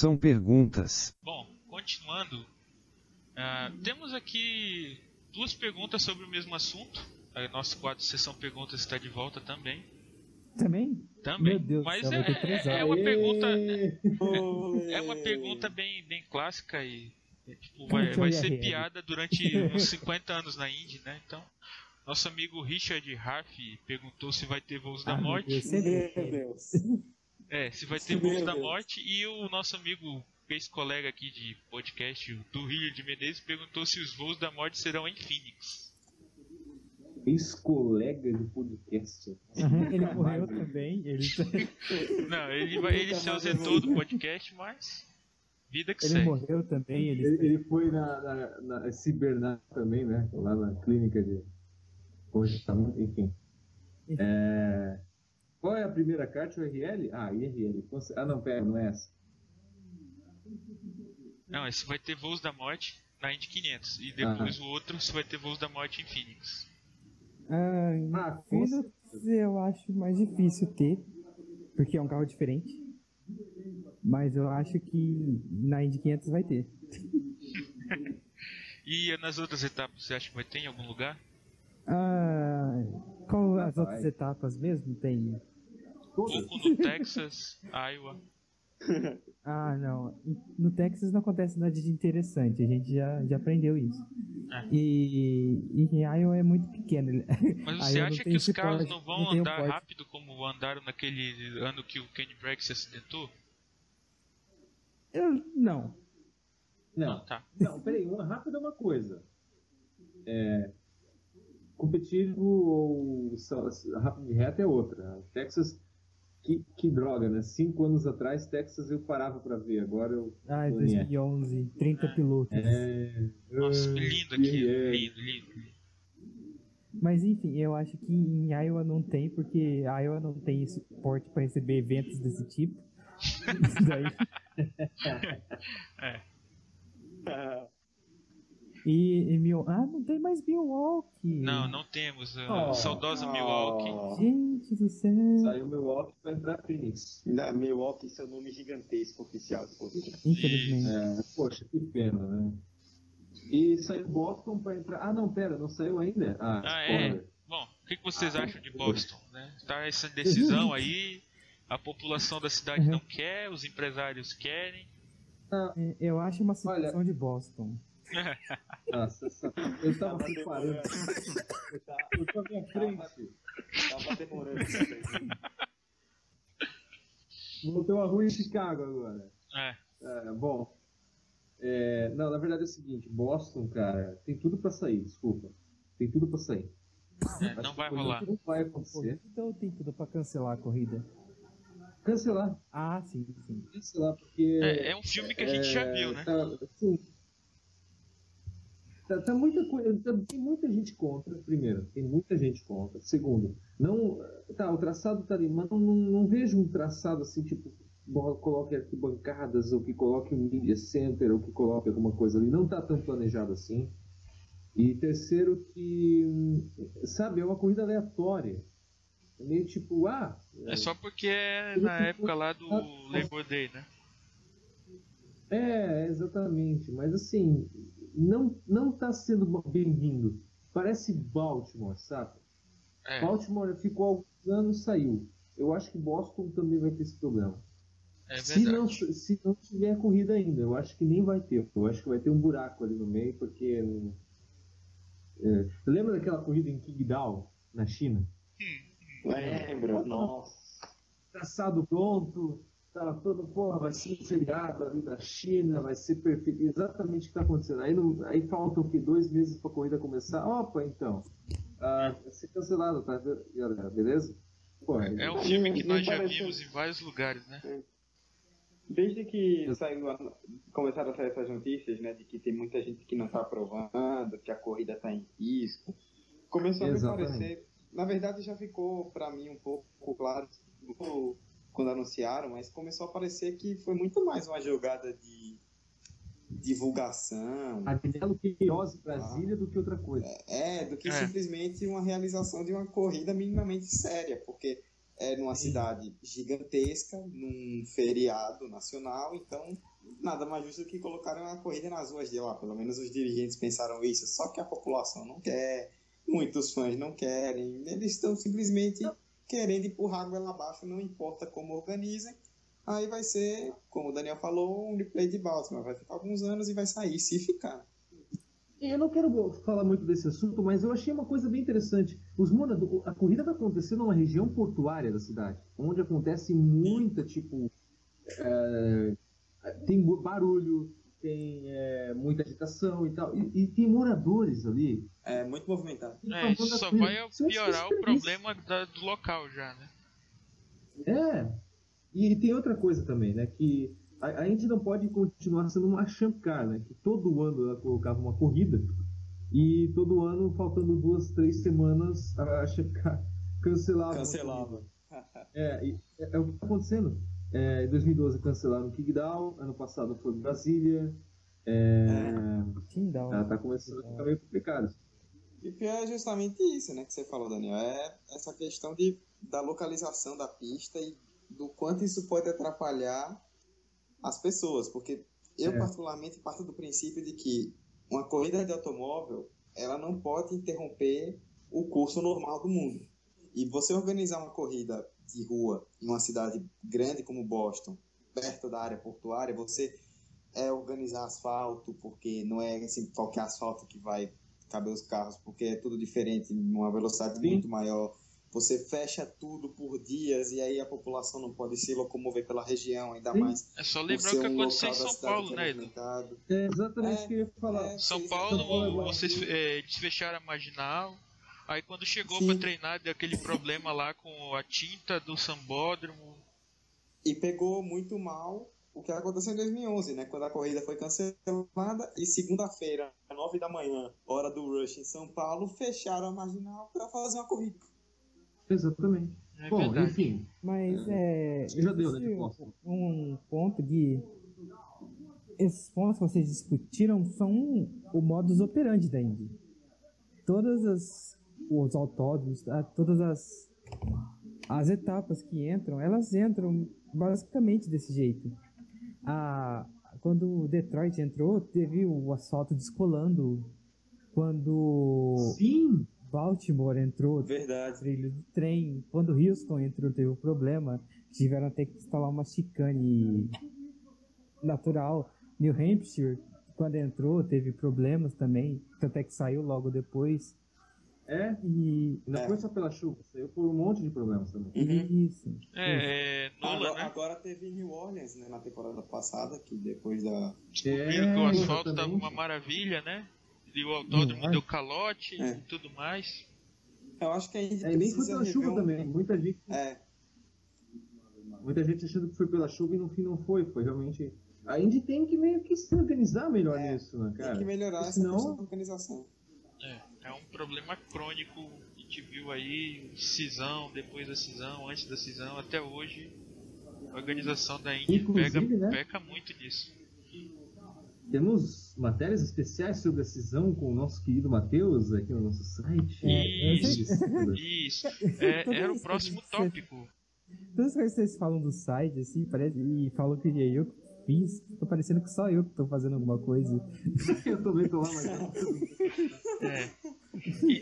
bom. Sessão perguntas. Bom, continuando. ah, temos aqui duas perguntas sobre o mesmo assunto. A nosso quadro Sessão Perguntas está de volta também. Também? Também. Meu Deus Mas céu, é, é, é uma pergunta. Olê! É uma pergunta bem, bem clássica e é, tipo, vai, é vai ser piada durante uns 50 anos na Indy, né? Então, nosso amigo Richard Harf perguntou se vai ter voos da Ah, morte. Meu Deus. É, se vai ter voos da morte. E o nosso amigo, ex-colega aqui de podcast, o do Rio de Menezes, perguntou se os voos da morte serão em Phoenix. Ex-colega de podcast. Aham, ele morreu também. Ele, Não, ele, vai, ele se ausentou do podcast, mas. Vida que ele segue. morreu também. Ele, Ele, ele foi na, na, na Cibernar também, né? Lá na clínica de correção, enfim. É, Qual é a primeira carta? O IRL? Ah, IRL. Ah, não, pera, não é essa. Não, esse vai ter voos da morte na Indy 500. E depois o outro se vai ter voos da morte em Phoenix. Ah, Ah, Phoenix eu acho mais difícil ter, porque é um carro diferente. Mas eu acho que na Indy 500 vai ter. E nas outras etapas, você acha que vai ter em algum lugar? Ah, qual as Vai. outras etapas mesmo tem? Todas. Pouco no Texas, Iowa. Ah, não. No Texas não acontece nada de interessante. A gente já, já aprendeu isso. É. E, e em Iowa é muito pequeno. Mas você acha que os carros não vão não andar rápido como andaram naquele ano que o Kenny Bragg se acidentou? Eu, não. Não, Tá. não, peraí, uma rápida é uma coisa. É, competitivo ou rápido de reta é outra. Texas, que, que droga, né? Cinco anos atrás, Texas eu parava pra ver, agora eu. Ah, é Não é. 2011, 30 pilotos. É. Nossa, é, lindo aqui. é. Lindo, lindo. Mas enfim, eu acho que em Iowa não tem, porque Iowa não tem suporte para receber eventos desse tipo. Isso daí. E, e Mil... Ah, não tem mais Milwaukee. Não, não temos. a Oh, saudosa Oh. Milwaukee. Gente do céu. Saiu Milwaukee pra entrar Phoenix. Da Milwaukee, seu nome gigantesco oficial. Infelizmente. É, poxa, que pena, né? E saiu Boston pra entrar. Ah, não, pera, não saiu ainda? Ah, Ah, é? Bom, o que, que vocês acham de Boston? Né? Tá essa decisão aí, a população da cidade Uhum. não quer, os empresários querem. É, Eu acho uma situação de Boston. Nossa, essa- eu tava Tava preparando. demorando. Eu tava, eu minha frente. Tava demorando. também. Voltou a rua em Chicago agora. É, É, bom. é, não, na verdade é o seguinte, Boston, cara, tem tudo pra sair, desculpa. Tem tudo pra sair. é, não vai rolar. Não vai Pô, acontecer. então tem tudo pra cancelar a corrida. Cancelar, Ah, sim, sim. cancelar, porque. É, é um filme que a gente já viu, né? Tá, assim, tá, tá muita coisa. tá- tem muita gente contra, primeiro. Tem muita gente contra. Segundo, não. Tá, o traçado tá ali, mas não, não, não vejo um traçado assim, tipo, coloque arquibancadas, ou que coloque um media center, ou que coloque alguma coisa ali. Não tá tão planejado assim. E terceiro que, sabe, é uma corrida aleatória. É meio tipo, ah, É só porque é na época lá do Labor Day, né? É, exatamente. Mas assim, não, não tá sendo bem-vindo. Parece Baltimore, sabe? É, Baltimore ficou alguns anos, saiu. Eu acho que Boston também vai ter esse problema. é se, não, se não tiver corrida ainda, eu acho que nem vai ter. Eu acho que vai ter um buraco ali no meio, porque. É, lembra daquela corrida em Qingdao, na China? Lembro, nossa. traçado pronto, tava todo, porra, vai ser um feriado ali da China, vai ser perfeito, exatamente o que tá acontecendo. Aí, não, aí faltam o quê? Dois meses pra corrida começar? Opa, então, ah, vai ser cancelado, tá, galera, beleza? Pô, É um filme que nós já parece- vimos em vários lugares, né? Desde que saiu a- começaram a sair essas notícias, né, de que tem muita gente que não está aprovando, que a corrida está em risco, começou a me Exatamente. parecer, na verdade já ficou para mim um pouco claro quando anunciaram, mas começou a parecer que foi muito mais uma jogada de divulgação, Agnello Queiroz Brasília do que outra coisa. é, do que É. simplesmente uma realização de uma corrida minimamente séria, porque é numa cidade gigantesca, num feriado nacional, então nada mais justo do que colocar uma corrida nas ruas de lá. Pelo menos os dirigentes pensaram isso, só que a população não quer, muitos fãs não querem, eles estão simplesmente querendo empurrar a goela abaixo, não importa como organizem. Aí vai ser, como o Daniel falou, um replay de Baltimore. Vai ficar alguns anos e vai sair, se ficar. Eu não quero falar muito desse assunto, mas eu achei uma coisa bem interessante. Os moradores, a corrida vai acontecer numa região portuária da cidade, onde acontece muita, tipo, é, tem barulho, tem é, muita agitação e tal, e, e tem moradores ali. É muito movimentado. É, isso só vai piorar o problema da- do local já, né? É. E tem outra coisa também, né? Que a, a gente não pode continuar sendo uma champ car, né? Que todo ano ela colocava uma corrida e todo ano, faltando duas, três semanas, a champ car cancelava. Cancelava. É, e é, é o que está acontecendo. É, em 2012 cancelaram o Kingdown, ano passado foi Brasília. É, ela tá começando a ficar meio complicado. E o pior é justamente isso, né, que você falou, Daniel. É essa questão de, da localização da pista e do quanto isso pode atrapalhar as pessoas. Porque eu, É. particularmente, parto do princípio de que uma corrida de automóvel, ela não pode interromper o curso normal do mundo. E você organizar uma corrida de rua em uma cidade grande como Boston, perto da área portuária, você é organizar asfalto, porque não é assim, qualquer asfalto que vai caber os carros, porque é tudo diferente, numa velocidade Sim. muito maior. Você fecha tudo por dias e aí a população não pode se locomover pela região, ainda Sim. mais. É só lembrar o que um aconteceu em São Paulo, é né, Edu? É exatamente É, o que eu ia falar. é. São Paulo, é vocês é, eles fecharam a marginal. Aí quando chegou pra treinar, deu aquele problema lá com a tinta do sambódromo. E pegou muito mal o que aconteceu em 2011, né? Quando a corrida foi cancelada e segunda-feira, 9 da manhã, hora do rush em São Paulo, fecharam a marginal para fazer uma corrida. Exatamente. É Bom, verdade. enfim, Mas é. já deu, né. Um ponto de. Esses pontos que vocês discutiram são o modus operandi da Indy. Todas as. Os autódromos, a- todas as. As etapas que entram, elas entram basicamente desse jeito. A, quando o Detroit entrou, teve o asfalto descolando. Quando sim, Baltimore entrou, Verdade. trilho do trem. Quando Houston entrou, teve um problema. Tiveram até que instalar uma chicane natural. New Hampshire, quando entrou, teve problemas também. Tanto é que saiu logo depois. É. E. Não É. foi só pela chuva, saiu por um monte de problemas também. Uhum. Isso. É, é Nola, Agora, né? agora teve New Orleans né, na temporada passada, que depois da. Descobriram que o asfalto tava exatamente. uma maravilha, né? E o autódromo Hum, deu calote É. e tudo mais. Eu acho que a gente É, nem foi pela chuva um- também. Muita gente, É, muita gente achando que foi pela chuva e no fim não foi. Foi realmente. A Indy tem que meio que se organizar melhor É, nisso, né, tem cara? que melhorar essa senão- questão da organização. É, é um problema crônico que a gente viu aí, cisão, depois da cisão, antes da cisão, até hoje. A organização da Indy pega, né? peca muito nisso. Temos matérias especiais sobre a cisão com o nosso querido Matheus aqui no nosso site. É, eu sei- Isso, é, era o vez que próximo tópico. Todas as vezes que vocês falam do site, assim, parece, e falam que é eu que fiz, tô parecendo que só eu que tô fazendo alguma coisa. Eu também tô lá, mas não. É.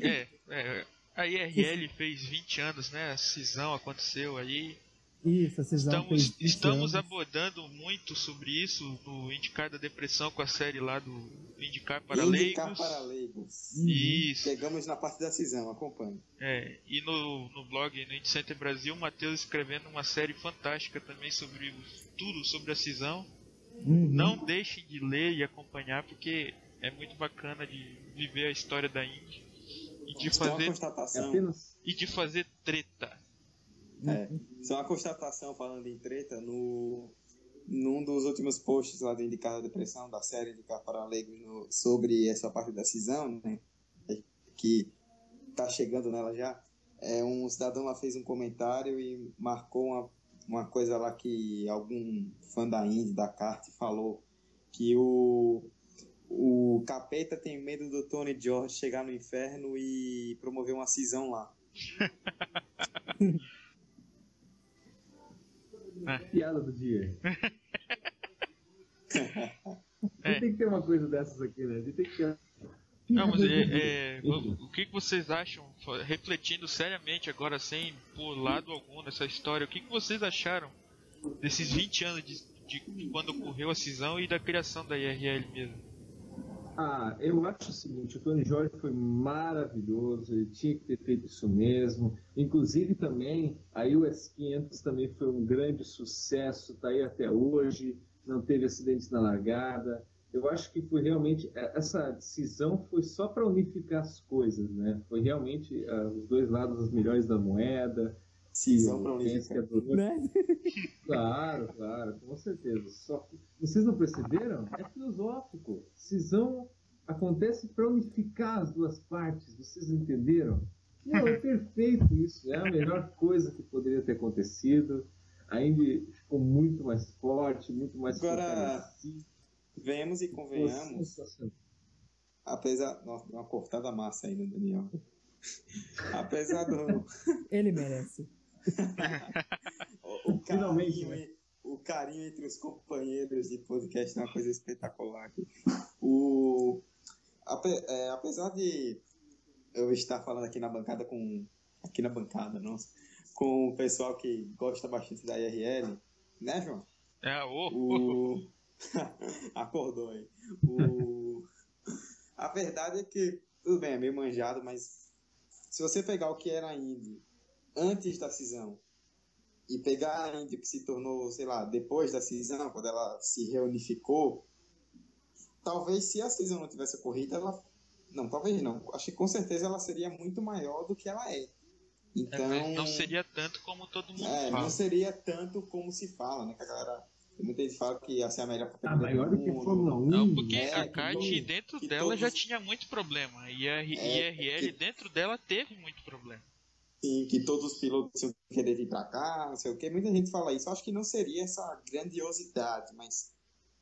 É, é, a IRL fez 20 anos, né? A cisão aconteceu aí. Isso, Estamos, fez 20 estamos abordando muito sobre isso no Indicar da Depressão com a série lá do Indicar para Indicar Leigos. para leigos. Uhum. Isso. Chegamos na parte da cisão, acompanhe. É, e no, no blog no Indie Center Brasil, o Matheus escrevendo uma série fantástica também sobre tudo sobre a cisão. Uhum. Não deixem de ler e acompanhar, porque é muito bacana de viver a história da Indy e de uma fazer, É e de fazer treta. É, só uma constatação falando em treta, no, num dos últimos posts lá do Indicar da Depressão, da série Indicar para Leigos, no- sobre essa parte da cisão, né, que tá chegando nela já, é, um cidadão lá fez um comentário e marcou uma, uma coisa lá que algum fã da Indy, da kart, falou, que o, o capeta tem medo do Tony George chegar no inferno e promover uma cisão lá. Piada do dia. É. Tem que ter uma coisa dessas aqui, né? Tem que ter. Não, mas é, é, o, que que vocês acham, refletindo seriamente agora, sem por lado algum nessa história, o que que vocês acharam desses 20 anos de, de quando ocorreu a cisão e da criação da IRL mesmo? Ah, eu acho o seguinte, o Tony Jorge foi maravilhoso, ele tinha que ter feito isso mesmo. Inclusive também, a US 500 também foi um grande sucesso, está aí até hoje, não teve acidentes na largada. Eu acho que foi realmente, eh, essa decisão foi só para unificar as coisas, né? Foi realmente ah, os dois lados os melhores da moeda. Cisão adorou Né? Claro, claro, com certeza. Só que vocês não perceberam? É filosófico. Cisão acontece para unificar as duas partes. Vocês entenderam? Não, é perfeito isso. É a melhor coisa que poderia ter acontecido. A Indy ficou muito mais forte, muito mais Agora. Venhamos e convenhamos, apesar. Nossa, deu uma cortada massa aí no Daniel. apesar do. Ele merece. O, o Finalmente, carinho, né? o carinho entre os companheiros de podcast é uma coisa espetacular aqui. O, ape- é, apesar de eu estar falando aqui na bancada com. Aqui na bancada, nossa. Com o pessoal que gosta bastante da IRL, né, João? É, ô, O... Acordou aí. O... A verdade é que, tudo bem, é meio manjado, mas se você pegar o que era Indy antes da cisão e pegar a Indy que se tornou, sei lá, depois da cisão, quando ela se reunificou, talvez se a cisão não tivesse ocorrido, ela. Não, talvez não. Acho que com certeza ela seria muito maior do que ela é. é, Então. mas não seria tanto como todo mundo É, fala. não seria tanto como se fala, né? Que a galera. Muita gente fala que ser a melhor Ah, categoria maior do que mundo. Fórmula 1. Não, porque é, a kart dentro dela já todos- tinha muito problema. E a R- É, IRL que- dentro dela teve muito problema. Sim, que todos os pilotos iam querer vir pra cá, não sei o que. Muita gente fala isso. Eu acho que não seria essa grandiosidade, mas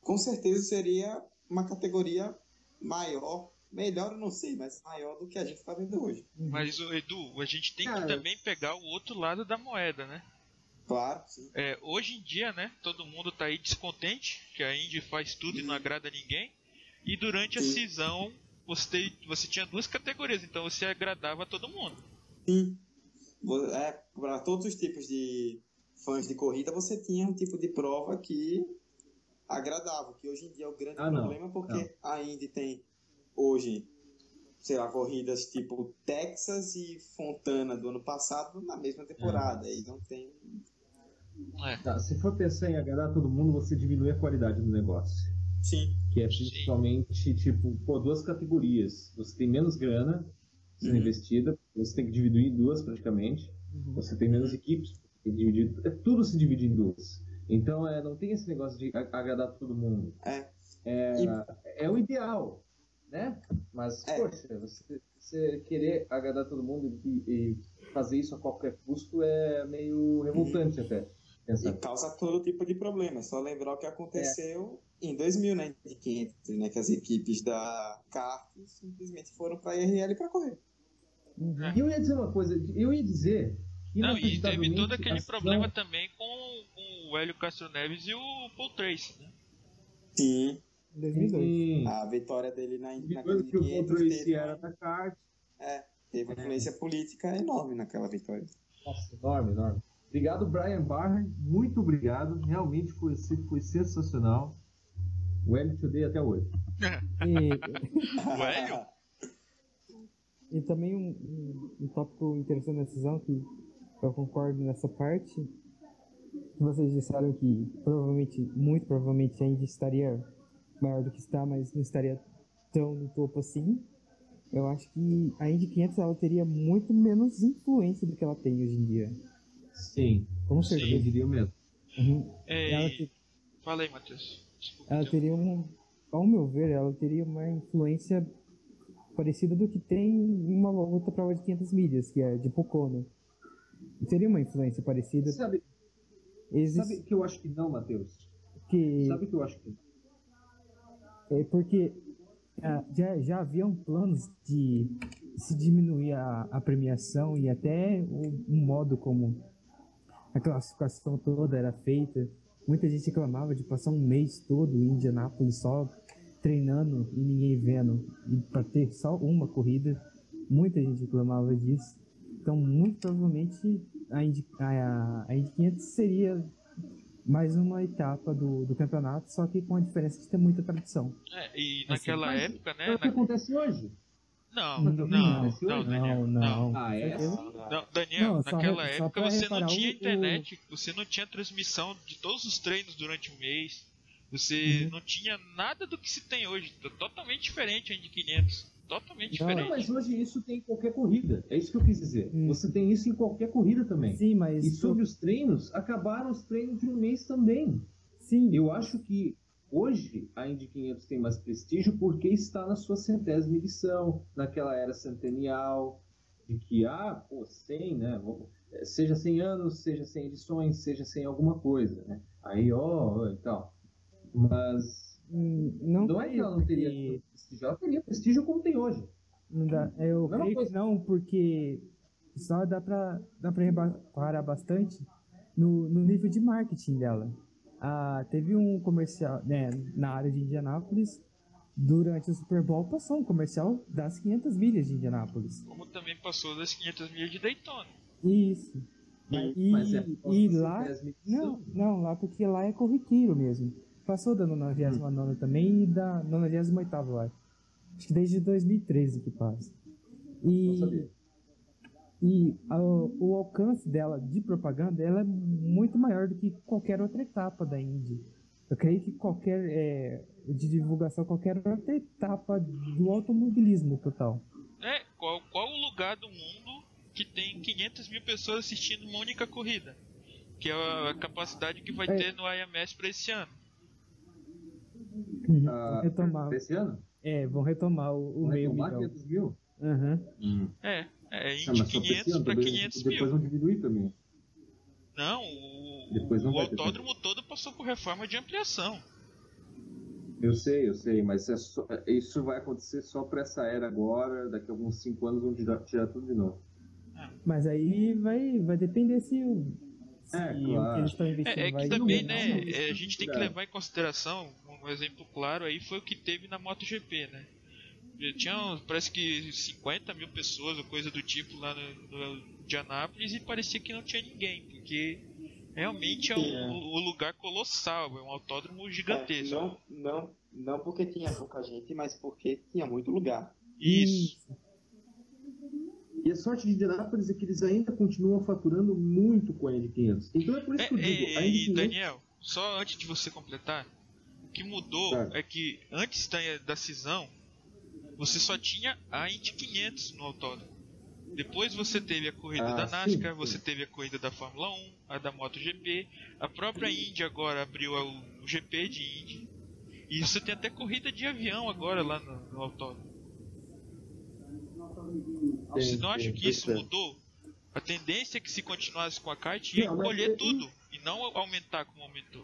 com certeza seria uma categoria maior. Melhor eu não sei, mas maior do que a gente tá vendo hoje. Mas, Edu, a gente tem que Cara. também pegar o outro lado da moeda, né? Claro, sim. É, hoje em dia, né, todo mundo tá aí descontente, que a Indy faz tudo e não agrada ninguém. E durante a Sim. cisão, você, você tinha duas categorias, então você agradava todo mundo. Sim. É, para todos os tipos de fãs de corrida, você tinha um tipo de prova que agradava, que hoje em dia é o grande Ah, não. problema, porque Não. a Indy tem hoje, sei lá, corridas tipo Texas e Fontana do ano passado na mesma temporada. E não tem. É. Tá, se for pensar em agradar todo mundo, você diminui a qualidade do negócio. Sim. Que é principalmente, tipo, pô, duas categorias. Você tem menos grana sendo Uhum. investida, você tem que dividir em duas praticamente. Você tem menos equipes, tem é, tudo se divide em duas. Então, é, não tem esse negócio de agradar todo mundo. É. É, E- é o ideal, né? Mas, É. poxa, você, você querer agradar todo mundo e, e fazer isso a qualquer custo é meio revoltante até. E Pensar. causa todo tipo de problema. É só lembrar o que aconteceu em 2000, né? De 500, né? Que as equipes da kart simplesmente foram para a IRL para correr. Uhum. E eu ia dizer uma coisa, eu ia dizer que Não, e teve todo aquele a problema também com, com o Hélio Castro Neves e o Paul Tracy, né? Sim. Em 2002. Sim, A vitória dele na, na que o 500 Paul Tracy teve, era da kart, teve uma influência política enorme naquela vitória. Nossa, enorme, enorme. Obrigado, Brian Barr. Muito obrigado. Realmente foi, foi sensacional. O Hélio te odeia até hoje. E, O Hélio? E também um, um, um tópico interessante da decisão, que eu concordo nessa parte, que vocês disseram que provavelmente, muito provavelmente, a Indy estaria maior do que está, mas não estaria tão no topo assim. Eu acho que a Indy 500 ela teria muito menos influência do que ela tem hoje em dia. Sim, Com Sim. certeza. eu diria mesmo. Uhum. É, Ela, te- Fala aí, Matheus. Desculpa, ela teria um, ao meu ver, ela teria uma influência parecida do que tem uma outra prova de 500 milhas, que é de Pocono. Teria uma influência parecida. Sabe, Existe sabe que eu acho que não, Matheus? que Sabe que eu acho que não? é porque ah, já, já haviam planos de se diminuir a, a premiação e até o, o modo como a classificação toda era feita. Muita gente reclamava de passar um mês todo em Indianápolis só treinando e ninguém vendo, e para ter só uma corrida. Muita gente reclamava disso. Então, muito provavelmente, a Indy, a, a Indy 500 seria mais uma etapa do, do campeonato, só que com a diferença de ter muita tradição. É, e Assim, naquela época, É né? o que na- acontece hoje. Não, Não, não, não, Daniel. não, não. Ah, é? Não, Daniel, Não, naquela re- época você não tinha o- internet, você não tinha transmissão de todos os treinos durante um mês, você Uhum. não tinha nada do que se tem hoje, totalmente diferente a Indy 500, totalmente Não, Não, diferente. mas hoje isso tem em qualquer corrida. É isso que eu quis dizer. Hum. Você tem isso em qualquer corrida também. Sim, mas. E sobre os treinos, acabaram os treinos de um mês também. Sim, Eu acho que hoje a Indy 500 tem mais prestígio porque está na sua centésima edição, naquela era centenial, de que, ah, pô, 100, né? Seja 100 anos, seja 100 edições, seja 100 alguma coisa, né? Aí, ó, ó, e tal. Mas hum, não, não é que ela não teria porque- prestígio, ela teria prestígio como tem hoje. Não dá. Eu Mesma creio coisa. que não, porque só dá pra, dá pra reparar bastante no, no nível de marketing dela. Ah, teve um comercial né, na área de Indianápolis. Durante o Super Bowl passou um comercial das 500 milhas de Indianápolis. Como também passou das 500 milhas de Daytona. Isso. E, Mas é e lá. Não, não, lá porque lá é corriqueiro mesmo. Passou da 99 também e da 98, eu acho. Acho que desde 2013 que passa. Não E, sabia. e a- o alcance dela de propaganda ela é muito maior do que qualquer outra etapa da Indy. Eu creio que qualquer é, de divulgação, qualquer outra etapa do automobilismo total. É, qual, qual o lugar do mundo que tem 500 mil pessoas assistindo uma única corrida? Que é a capacidade que vai É. ter no IMS para esse ano. Vão Ah, retomar, Esse ano? é, vão retomar o, o Vai meio tomar milhão. 500 mil? Aham. É, é pra esse 500 ano, para depois- 500 Depois mil. vão diminuir também. Não, o, Depois não o vai ter autódromo todo passou por reforma de ampliação. Eu sei, eu sei, mas é só- é- isso vai acontecer só pra essa era agora, daqui a alguns 5 anos vão tirar, tirar tudo de novo. Mas aí vai, vai depender se o, É, o que claro. eles estão investindo É, é que também, né, é, a gente tem que É. levar em consideração, um exemplo claro aí foi o que teve na MotoGP, né? Tinha, parece que 50 mil pessoas ou coisa do tipo lá no, no de Anápolis e parecia que não tinha ninguém, porque realmente é um, É. um lugar colossal, é um autódromo É, gigantesco. não, não, não porque tinha pouca gente, mas porque tinha muito lugar. Isso. E a sorte de Indianápolis é que eles ainda continuam faturando muito com a Indy 500. Então é por isso É, que eu digo, é, Indy e 500 Daniel, só antes de você completar, o que mudou Tá. é que antes da, da cisão, você só tinha a Indy 500 no autódromo. Depois você teve a corrida Ah, da sim, NASCAR, sim. você teve a corrida da Fórmula 1, a da MotoGP, a própria Indy agora abriu o, o GP de Indy. E você tem até corrida de avião agora lá no, no autódromo. Você não acha que isso é. mudou? A tendência é que se continuasse com a kart ia Não, mas encolher é- tudo e não aumentar como aumentou.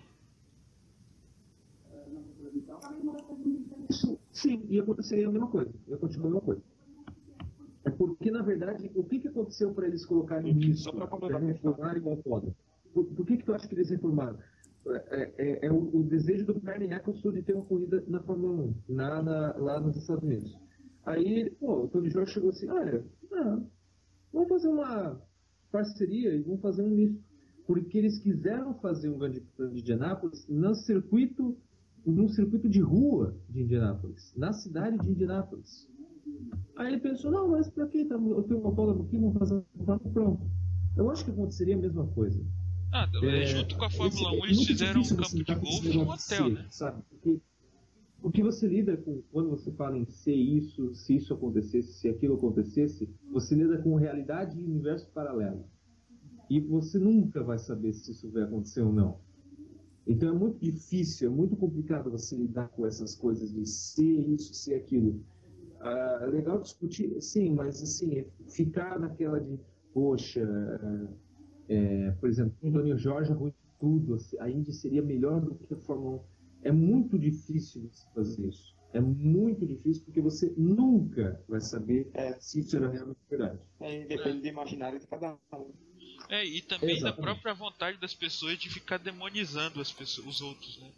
Sim, ia acontecer a mesma coisa. Ia continuar a mesma coisa. É porque, na verdade, o que, que aconteceu para eles colocarem isso? Só Para completar. reformarem o autódromo? Por, por que, que tu acha que eles reformaram? É, é- é o, o desejo do Bernie Eccleston de ter uma corrida na Fórmula 1, na, na- lá nos Estados Unidos. Aí, pô, o Tony Jorge chegou assim, olha, vamos fazer uma parceria e vamos fazer um misto. Porque eles quiseram fazer um grande prêmio de Indianápolis no circuito, num circuito de rua de Indianápolis, na cidade de Indianápolis. Aí ele pensou, não, mas pra que? Tá, eu tenho um autódromo aqui, vamos fazer um autódromo pronto. Eu acho que aconteceria a mesma coisa. Ah, É, junto com a Fórmula esse- 1 é eles fizeram um campo de golfe e um hotel, de né? Sabe? Porque, porque você lida com, quando você fala em ser isso, se isso acontecesse, se aquilo acontecesse, você lida com realidade e universo paralelo. E você nunca vai saber se isso vai acontecer ou não. Então é muito difícil, é muito complicado você lidar com essas coisas de ser isso, ser aquilo. Ah, é legal discutir, sim, mas assim, é ficar naquela de, poxa, é, por exemplo, o Tony Jorge arruinou tudo, assim, a Indy seria melhor do que a Fórmula 1. É muito difícil você fazer isso. É muito difícil porque você nunca vai saber É. se isso era realmente verdade. É, depende do imaginário de cada um. É, e também da Exatamente. própria vontade das pessoas de ficar demonizando as pessoas, os outros, né?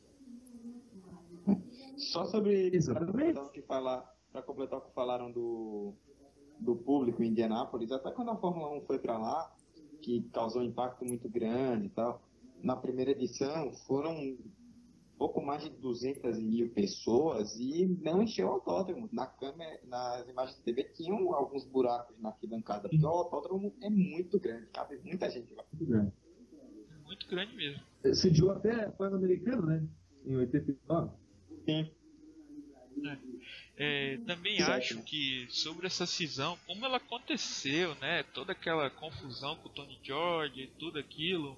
Só sobre Exatamente. que falar, para completar o que falaram do do público em Indianápolis, até quando a Fórmula 1 foi para lá, que causou um impacto muito grande e tal. Na primeira edição foram pouco mais de 200 mil pessoas e não encheu o autódromo. Na câmera, nas imagens de TV tinham alguns buracos na arquibancada, porque o autódromo é muito grande, cabe muita gente lá. Muito grande. É muito grande mesmo. Sediou até Pan-Americano, né? Em 89. Sim. É, também Exato. acho que sobre essa cisão, como ela aconteceu, né? Toda aquela confusão com o Tony George e tudo aquilo.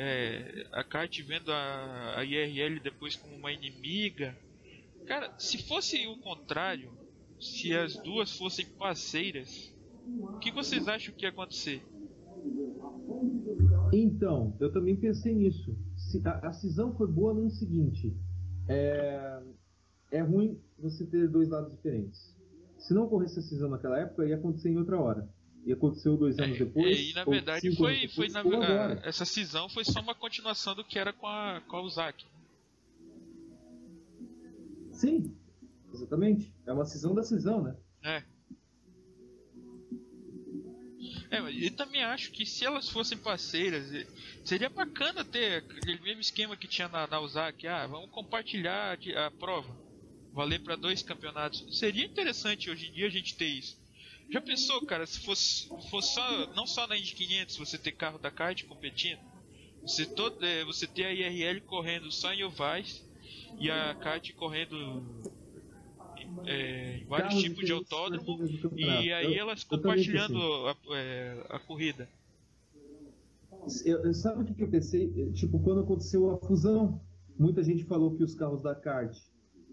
É, a Kate vendo a, a IRL depois como uma inimiga. Cara, se fosse o contrário, se as duas fossem parceiras, o que vocês acham que ia acontecer? Então, eu também pensei nisso. A, a cisão foi boa no seguinte: é, é ruim você ter dois lados diferentes. Se não ocorresse a cisão naquela época, ia acontecer em outra hora. E aconteceu dois anos depois. É, e na verdade foi, anos foi depois, na, a- essa cisão foi só uma continuação do que era com a, com a Uzaki. Sim, exatamente. É uma cisão da cisão, né? É. É, eu também acho que se elas fossem parceiras, seria bacana ter aquele mesmo esquema que tinha na, na USAC, ah, vamos compartilhar a prova, valer para dois campeonatos. Seria interessante hoje em dia a gente ter isso. Já pensou, cara, se fosse, fosse só, não só na Indy 500 você ter carro da kart competindo, você, todo, eh, você ter a IRL correndo só em ovais e a kart correndo eh, em vários tipos de autódromo e aí Eu- elas compartilhando a, é, a corrida. Eu, eu- sabe o que, que eu pensei? Tipo, quando aconteceu a fusão, muita gente falou que os carros da kart,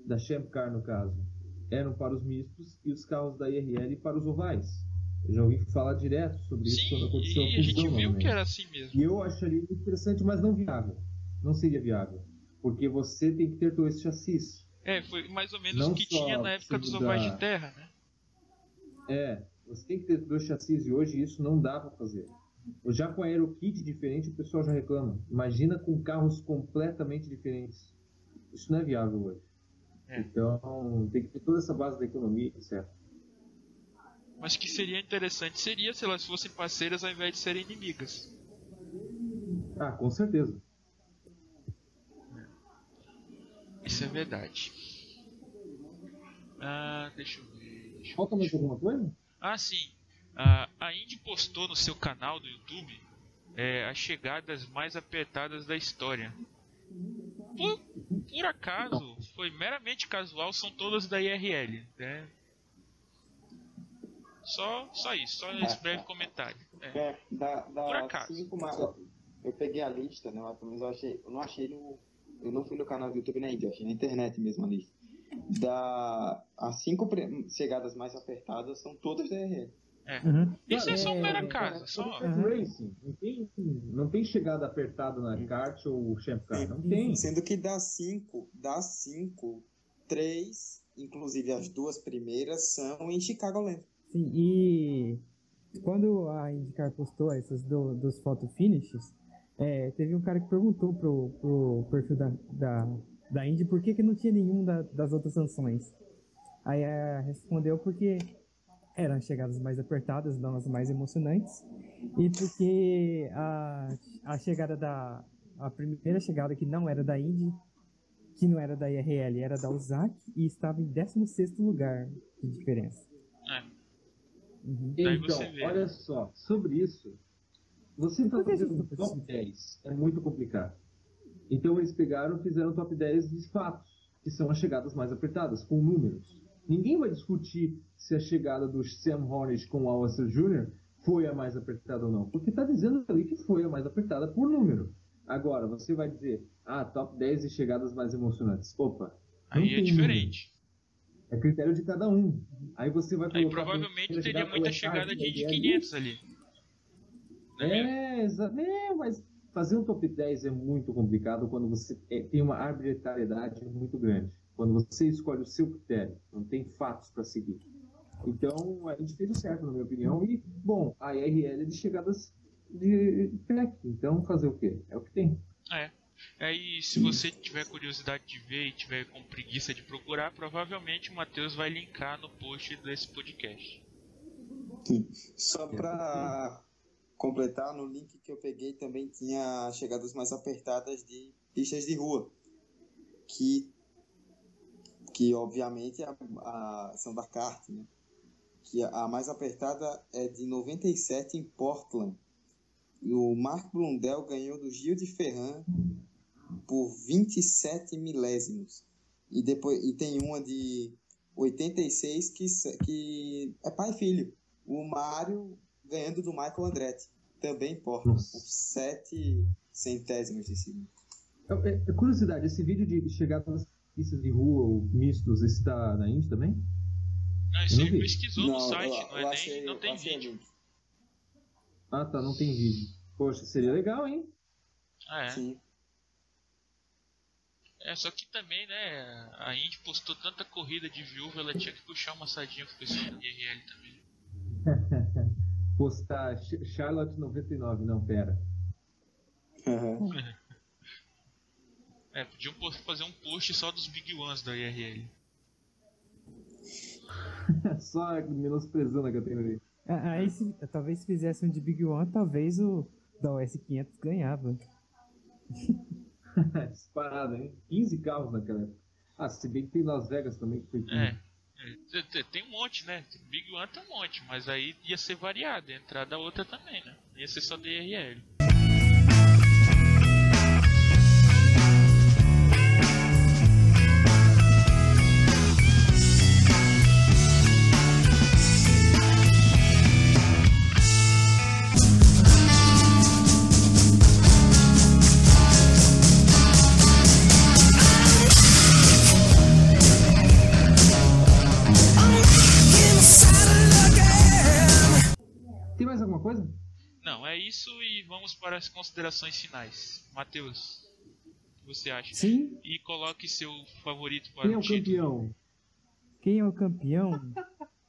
da Champ Car no caso, eram para os mistos e os carros da IRL para os ovais. Eu já ouvi falar direto sobre isso quando Sim, aconteceu e a a fusão. gente viu que era assim mesmo. E eu acharia interessante, mas não viável. Não seria viável. Porque você tem que ter dois chassis. É, foi mais ou menos Não o que tinha na época dos ovais da- de terra, né? É, você tem que ter dois chassis e hoje isso não dá para fazer. Já com aerokit diferente, o pessoal já reclama. Imagina com carros completamente diferentes. Isso não é viável hoje. É. Então, tem que ter toda essa base da economia, certo? Mas que seria interessante seria se elas fossem parceiras ao invés de serem inimigas. Ah, com certeza. Isso é verdade. Ah, deixa eu ver. deixa Falta mais alguma coisa? Ah, sim. Ah, a Indy postou no seu canal do YouTube é, as chegadas mais apertadas da história. Por, por acaso, foi meramente casual, são todas da IRL. Né? Só, só isso, só esse breve comentário. É. É, da, Por da acaso. cinco mais. Eu peguei a lista, né? Mas pelo menos eu achei. Eu não achei no. Eu não fui no canal do YouTube na Índia, eu achei na internet mesmo a lista. Da, as cinco chegadas mais apertadas são todas da RL. Uhum. Isso é só um É, é, acaso, só. Racing. Não tem, não tem chegada apertada na kart ou Champ Car. Não tem. Sendo que das cinco, das cinco, três, inclusive as duas primeiras, são em Chicagoland. Sim, e quando a IndyCar postou essas do- dos photo finishes, é, teve um cara que perguntou pro, pro perfil da, da, da Indy por que, que não tinha nenhum da- das outras sanções. Aí é, respondeu porque eram as chegadas mais apertadas, não as mais emocionantes, e porque a, a chegada da. A primeira chegada que não era da Indy, que não era da IRL, era da USAC e estava em 16 lugar de diferença. É. Uhum. Então, vê, olha né? só, sobre isso, você está fazendo um tá top fazendo? 10, é muito complicado. Então eles pegaram e fizeram top 10 de fatos, que são as chegadas mais apertadas, com números. Ninguém vai discutir se a chegada do Sam Hornish com o Alistair Jr. foi a mais apertada ou não, porque está dizendo ali que foi a mais apertada por número. Agora, você vai dizer, ah, top 10 de chegadas mais emocionantes. Opa, Aí é diferente. é critério de cada um. Aí você vai Aí provavelmente teria muita chegada de, de e aí- 500 ali. Não é? É, é, mas fazer um top 10 é muito complicado quando você é, tem uma arbitrariedade muito grande. Quando você escolhe o seu critério, não tem fatos para seguir. Então, a gente fez o certo, na minha opinião. E, bom, a IRL é de chegadas de PEC. Então, fazer o quê? É o que tem. É. Aí, se você tiver curiosidade de ver e tiver com preguiça de procurar, provavelmente o Matheus vai linkar no post desse podcast. Só pra completar, no link que eu peguei também tinha chegadas mais apertadas de pistas de rua. Que, que obviamente a, a- são da kart, né? Que a, a mais apertada é de 97 em Portland. O Mark Blundell ganhou do Gil de Ferran por 27 milésimos. E depois e tem uma de 86 que, que é pai e filho. O Mário ganhando do Michael Andretti. Também em Portland, Nossa. por 7 centésimos de segundo. É, é- é curiosidade, esse vídeo de chegadas pistas de rua ou mistos está na Indy também? Não, isso não ele vi. pesquisou no site, eu- não, é achei- nem, não eu tem achei vídeo. Ah, tá, não tem vídeo. Poxa, seria legal, hein? Ah, é. Sim. É, só que também, né, a Indy postou tanta corrida de viúva, ela tinha que puxar uma sardinha pro pessoal da IRL também. Postar Ch- Charlotte 99, não, pera. É, podiam fazer um post só dos Big Ones da IRL. Só menosprezando a categoria. Ah, Aí, se, talvez se fizesse um de Big One, talvez o da OS 500 ganhava. Disparado, hein? 15 carros naquela época. Ah, se bem que tem Las Vegas também que foi 15. É. é, te- te- Tem um monte, né? Big One tem um monte, mas aí ia ser variado, ia entrar da outra também, né? Ia ser só DRL. É isso e vamos para as considerações finais. Matheus, o que você acha? Sim, E coloque seu favorito para Quem é o o título. campeão? quem é o campeão? Da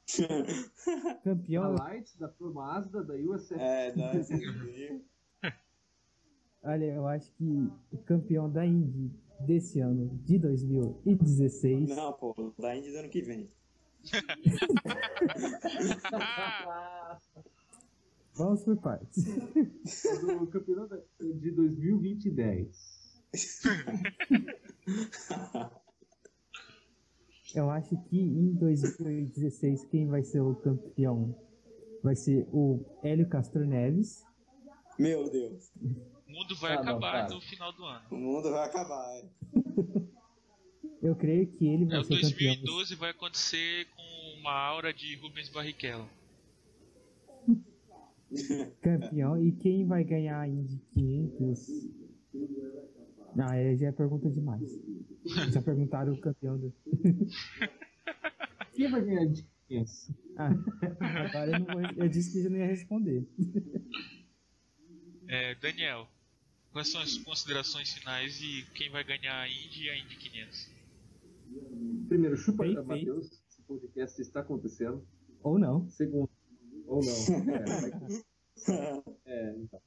campeão, Light, da Pro Mazda, da USF. É, da SSD. olha, eu acho que o campeão da Indy desse ano, de 2016, Não, pô, da Indy do ano que vem. Vamos por partes. do campeonato de 2020 Eu acho que em 2016 quem vai ser o campeão vai ser o Hélio Castro Neves. Meu Deus, o mundo vai Ah, não, acabar para. no final do ano. o mundo vai acabar. é. Eu creio que ele É, vai o ser o campeão. 2012 vai acontecer com uma aura de Rubens Barrichello. Campeão e quem vai ganhar a Indy 500? Ah, é, já é pergunta demais. Já perguntaram o campeão do. Quem vai ganhar de 500? Ah, agora eu, não vou, eu disse que eu não ia responder. É, Daniel, quais são as considerações finais e quem vai ganhar a Indy e a Indy 500? Primeiro, chupa. Matheus, esse podcast está acontecendo. Ou não. Segundo, ou não. É, é, então.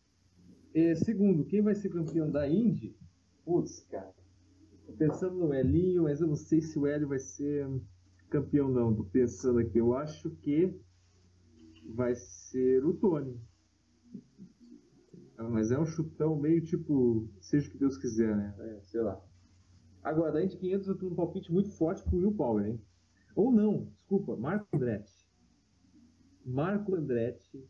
É, segundo, quem vai ser campeão da Indy? Putz, cara. Tô pensando no Elinho, mas eu não sei se o Hélio vai ser campeão, não. Tô pensando aqui. Eu acho que vai ser o Tony. Ah, Mas é um chutão meio tipo, seja o que Deus quiser, né? É, sei lá. Agora, da Indy 500 eu tenho um palpite muito forte pro Will Power, hein? Ou não, desculpa, Marco Andretti. Marco Andretti,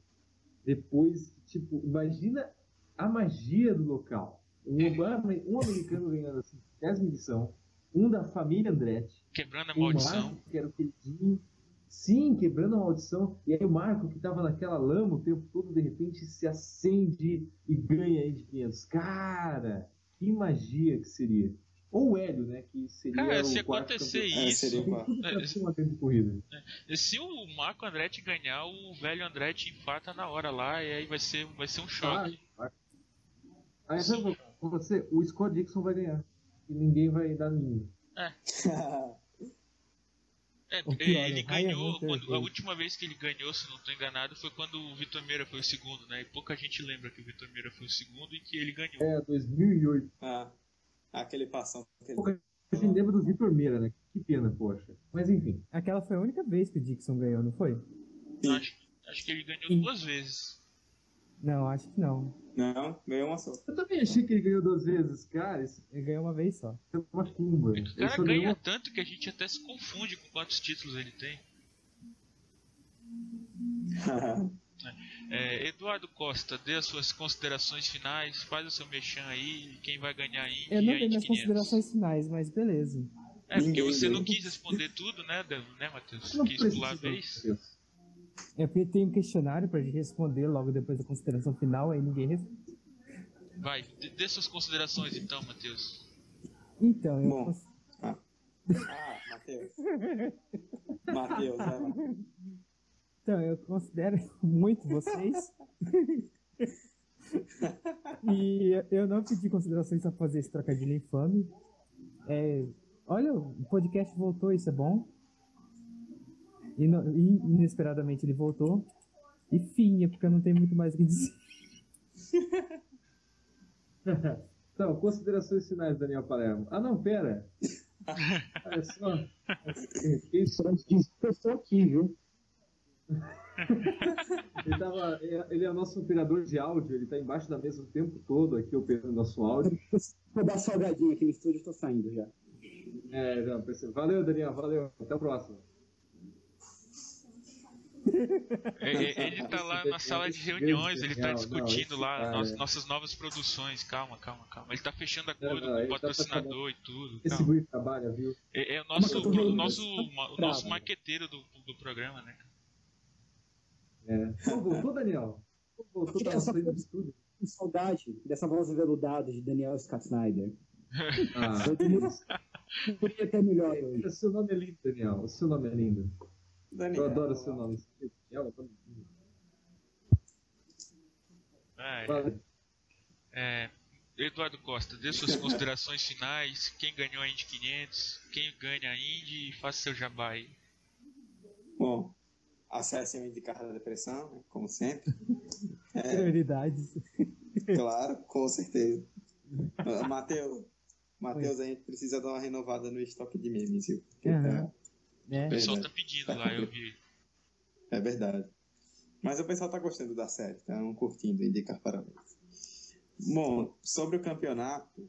depois, tipo, imagina a magia do local. Um, Obama- um americano ganhando assim, 10 edição, um da família Andretti, Quebrando a maldição. Marco, que era o queridinho, sim, quebrando a maldição, e aí o Marco, que tava naquela lama o tempo todo, de repente se acende e ganha aí de 500. Cara, que magia que seria. Ou o Hélio, né, que seria Cara, o se acontecer campeão. É, isso, seria É, ser uma grande corrida. E Se o Marco Andretti ganhar, o velho Andretti infarta na hora lá e aí vai ser, vai ser um choque. Ah, Aí sabe o que vai acontecer? O Scott Dixon vai ganhar. E ninguém vai dar ninguém. É, pior, ele ganhou, quando- a última vez que ele ganhou, se não estou enganado, foi quando o Vitor Meira foi o segundo, né? E pouca gente lembra que o Vitor Meira foi o segundo e que ele ganhou. É, 2008. ah, aquele passão. Aquele... Gente lembra do Vitor Meira, né? Que pena, poxa. Mas enfim. Aquela foi a única vez que o Dixon ganhou, não foi? Acho, acho que ele ganhou Sim. duas vezes. Não, acho que não. Não, ganhou uma só. Eu também achei que ele ganhou duas vezes. Cara, isso Ele ganhou uma vez só. é uma cumba. O cara ganha ganhou tanto que a gente até se confunde com quantos títulos ele tem. É, Eduardo Costa, dê as suas considerações finais, faz o seu mexão aí, quem vai ganhar a Indy Eu não dei minhas 500. considerações finais, mas beleza. É, porque você deu. não quis responder tudo, né, né Matheus? Não Quis pular a vez. É porque tem um questionário pra gente responder logo depois da consideração final, aí ninguém responde. Vai, dê, suas considerações então, Matheus. Então, eu Bom. cons- Ah, Matheus. Matheus, lá. Então, eu considero muito vocês. e eu não pedi considerações pra fazer esse trocadilho infame. É, olha, o podcast voltou, isso é bom. E no- inesperadamente ele voltou. E fim, é porque eu não tenho muito mais o que dizer. Então, considerações finais, Daniel Palermo. Ah, não, pera. Olha só. Fiquei só de eu estou aqui, viu? Ele, tava, ele é o nosso operador de áudio, ele tá embaixo da mesa o tempo todo aqui operando nosso áudio. Vou dar salgadinho aqui no estúdio, tô saindo já. É, já percebi. Valeu, Daniel, valeu. Até o próximo. É, é, Ele tá lá na sala de reuniões, ele tá discutindo lá cara- nos- nossas novas produções. Calma, calma, calma. Ele tá fechando acordo com o tá patrocinador e tudo. Esse trabalha, viu? É, é o nosso, o nosso, o nosso maqueteiro do, do programa, né? É. Pô, voltou, Daniel? Pô, voltou, tava saindo do estúdio. Com saudade dessa voz veludada de Daniel Scott Snyder. Ah, Eu poderia ter melhor hoje. o seu nome é lindo, Daniel. O seu nome é lindo. Eu Daniel, adoro o seu nome. Daniel, eu Ah, é. Vale. É, Eduardo Costa, dê suas considerações finais. Quem ganhou a Indy 500? Quem ganha a Indy? E faça seu jabá aí. Bom, acessem o Indicar da Depressão, né, como sempre. Prioridades. Claro, com certeza. Ah, Matheus, Matheus, a gente precisa dar uma renovada no estoque de memes, viu? Aham. tá- É. O pessoal tá Verdade. pedindo lá, eu vi. É verdade. Mas o pessoal tá gostando da série, estão curtindo, indicar parabéns. Bom, sobre o campeonato.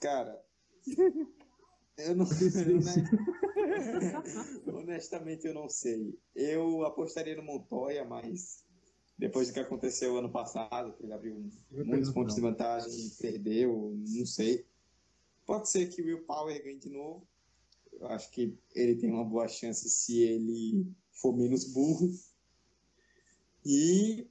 Cara. Eu não eu, né? Honestamente, eu não sei. Eu apostaria no Montoya, mas depois do que aconteceu ano passado, que ele abriu muitos pontos de vantagem e perdeu, não sei. Pode ser que o Will Power ganhe de novo. Eu acho que ele tem uma boa chance se ele for menos burro. E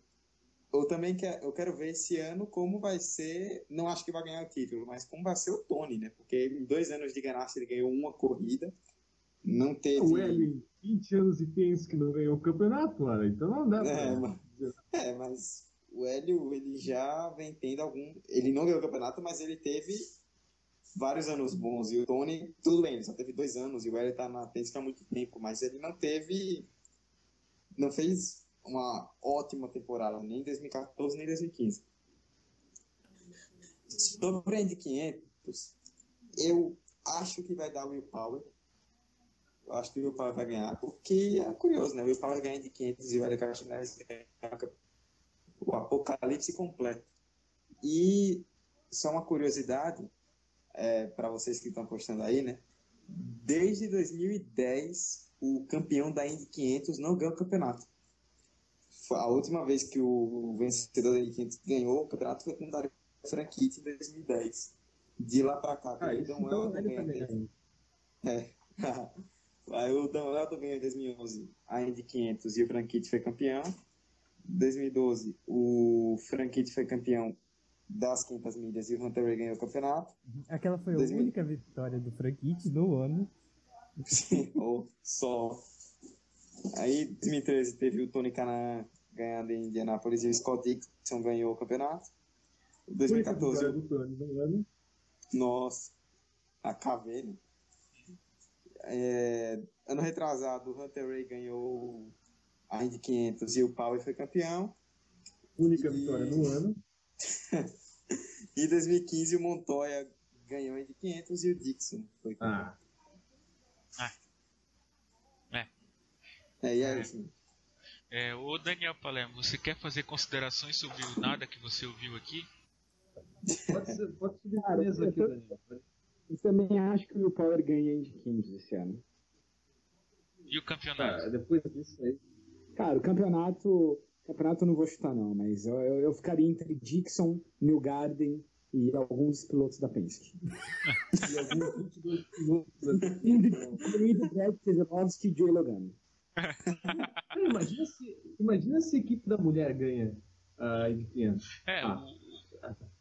eu também quero, eu quero ver esse ano como vai ser. Não acho que vai ganhar o título, mas como vai ser o Tony, né? Porque em dois anos de ganância ele ganhou uma corrida. Não teve. O Hélio, 20 anos e pensa que não ganhou o campeonato, mano. Então não dá É, pra... mas, é, mas o Hélio, ele já vem tendo algum. Ele não ganhou o campeonato, mas ele teve vários anos bons. E o Tony, tudo bem, ele só teve dois anos. E o Hélio tá na Penske há muito tempo, mas ele não teve. Não fez uma ótima temporada, nem em 2014, nem em 2015. Sobre a Indy 500, eu acho que vai dar Will Power. Eu acho que o Will Power vai ganhar, porque é curioso, né? O Will Power ganha de 500 e o Hélio ganha o apocalipse completo. E só uma curiosidade é, para vocês que estão apostando aí, né? Desde 2010, o campeão da Indy 500 não ganhou o campeonato. A última vez que o vencedor da Indy 500 ganhou o campeonato foi com o Dario Franchitti em 2010. De lá para cá, Ah, o isso Dan então Weldon ele ganha também. é. Aí o ganhou em 2011 a Indy 500 e o Franchitti foi campeão. Em 2012, o Franchitti foi campeão das 500 milhas e o Hunter Ray ganhou o campeonato. Aquela foi a 2000. única vitória do Franquite no ano. Sim, ou só. Aí, em 2013, teve o Tony Canan ganhando em Indianápolis e o Scott Dixon ganhou o campeonato. Em 2014, Única vitória do Tony no ano. Nossa, a né? É, ano retrasado, o Hunter Ray ganhou a Indy 500 e o Power foi campeão. Única E- vitória no ano. E em 2015, o Montoya ganhou a Indy 500 e o Dixon foi campeão. Ah, É, e é isso. É, ô Daniel Palermo, você quer fazer considerações sobre o nada que você ouviu aqui? pode, ser, pode subir Cara, mesa eu aqui, tô- Daniel. Eu também acho que o Will Power ganha de 500 esse ano. E o campeonato? Ah, depois disso aí. Cara, o campeonato. Campeonato eu não vou chutar, não, mas eu, eu, eu ficaria entre Dixon, New Garden e alguns pilotos da Penske. E alguns 22 pilotos. Incluindo Brad Keselowski e Joey Logano. Imagina, se, imagina se a equipe da mulher ganha a Indy 500. É, Ah.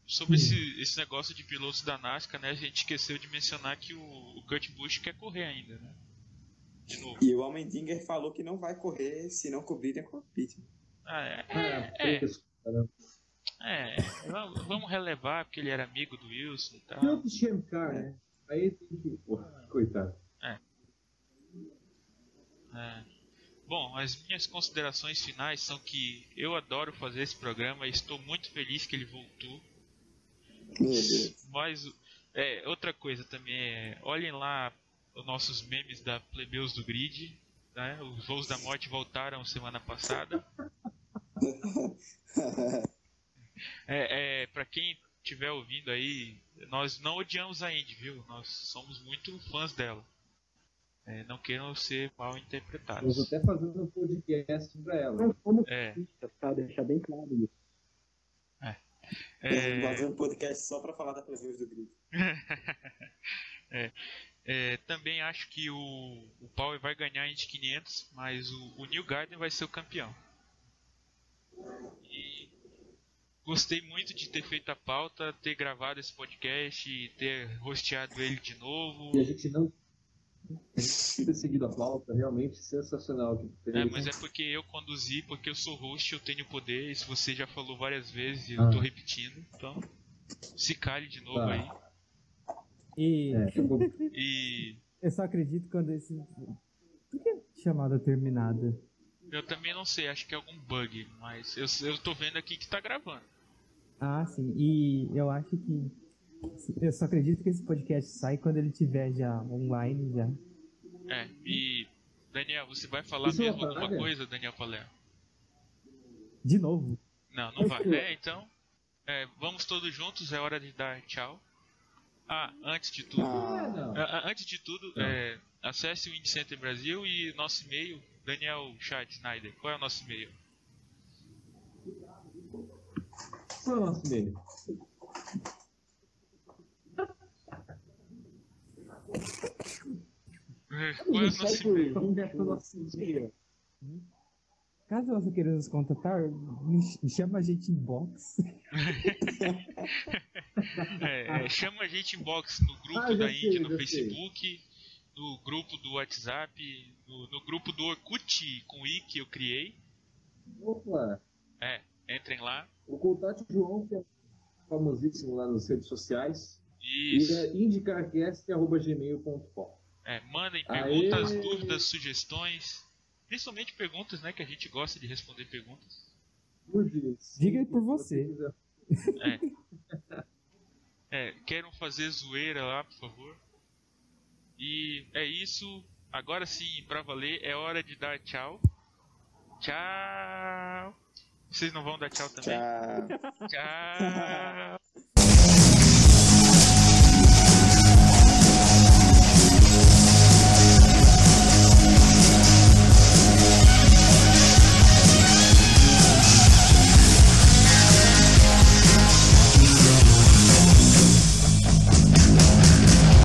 sobre esse, esse negócio de pilotos da NASCAR, né? A gente esqueceu de mencionar que o, o Kurt Busch quer correr ainda, né? De novo. E o Almendinger falou que não vai correr se não cobrirem a cockpit. Ah, é, Ah, é, preço, caramba. é, vamos- relevar porque ele era amigo do Wilson e tal. Sham Car, né? Aí tem que. Porra, coitado. É. Bom, as minhas considerações finais são que eu adoro fazer esse programa e estou muito feliz que ele voltou. Meu Deus. Mas é, outra coisa também é, olhem lá os nossos memes da Plebeus do Grid. né? Os voos da morte voltaram semana passada. É, é para quem estiver ouvindo aí, nós não odiamos a Indy, viu? Nós somos muito fãs dela. É, não queiram ser mal interpretados. até fazendo um podcast pra ela. Não somos É. racistas, tá? Deixar bem claro isso. É, Fazer um podcast só pra falar da presença do grito. é, também acho que o, o Power vai ganhar a Indy 500, mas o, o New Garden vai ser o campeão. E gostei muito de ter feito a pauta, ter gravado esse podcast, e ter rosteado ele de novo. E a gente não ter seguido a pauta, realmente sensacional. Que É, mas é porque eu conduzi, porque eu sou host, eu tenho poder, isso você já falou várias vezes e eu Ah. tô repetindo, então se cale de novo Tá. aí. E É, eu vou- E eu só acredito quando esse. Por que chamada terminada? eu também não sei, acho que é algum bug, mas eu, eu tô vendo aqui que tá gravando. Ah, sim. E eu acho que. Eu só acredito que esse podcast sai quando ele tiver já online já. É, e Daniel, você vai falar Isso é mesmo uma alguma coisa, Daniel Palermo? De novo. Não, não vai. É, então, é, vamos todos juntos, é hora de dar tchau. Ah, antes de tudo, Ah, não. Antes de tudo, é, acesse o Indie Center Brasil e nosso e-mail, Daniel Chad Snyder. Qual é o nosso e-mail? Qual é o nosso e-mail? É, Qual é o nosso e-mail? Onde é que é o nosso dia? Caso você queira nos contatar, me ch- chama a gente em box. É, é, chama a gente inbox no grupo Ah, da Indie no já sei. Facebook, no grupo do WhatsApp, no, no grupo do Orkut com i que eu criei. Opa, É, entrem lá. o contato João, que é famosíssimo lá nas redes sociais. Isso. E é indicarcast.gmail.com. É, mandem Aê! perguntas, dúvidas, sugestões. Principalmente perguntas, né? Que a gente gosta de responder perguntas. Diga aí por você. É, queiram fazer zoeira lá, por favor. E é isso. Agora sim, pra valer, é hora de dar tchau. Tchau. Vocês não vão dar tchau também? Tchau. Tchau.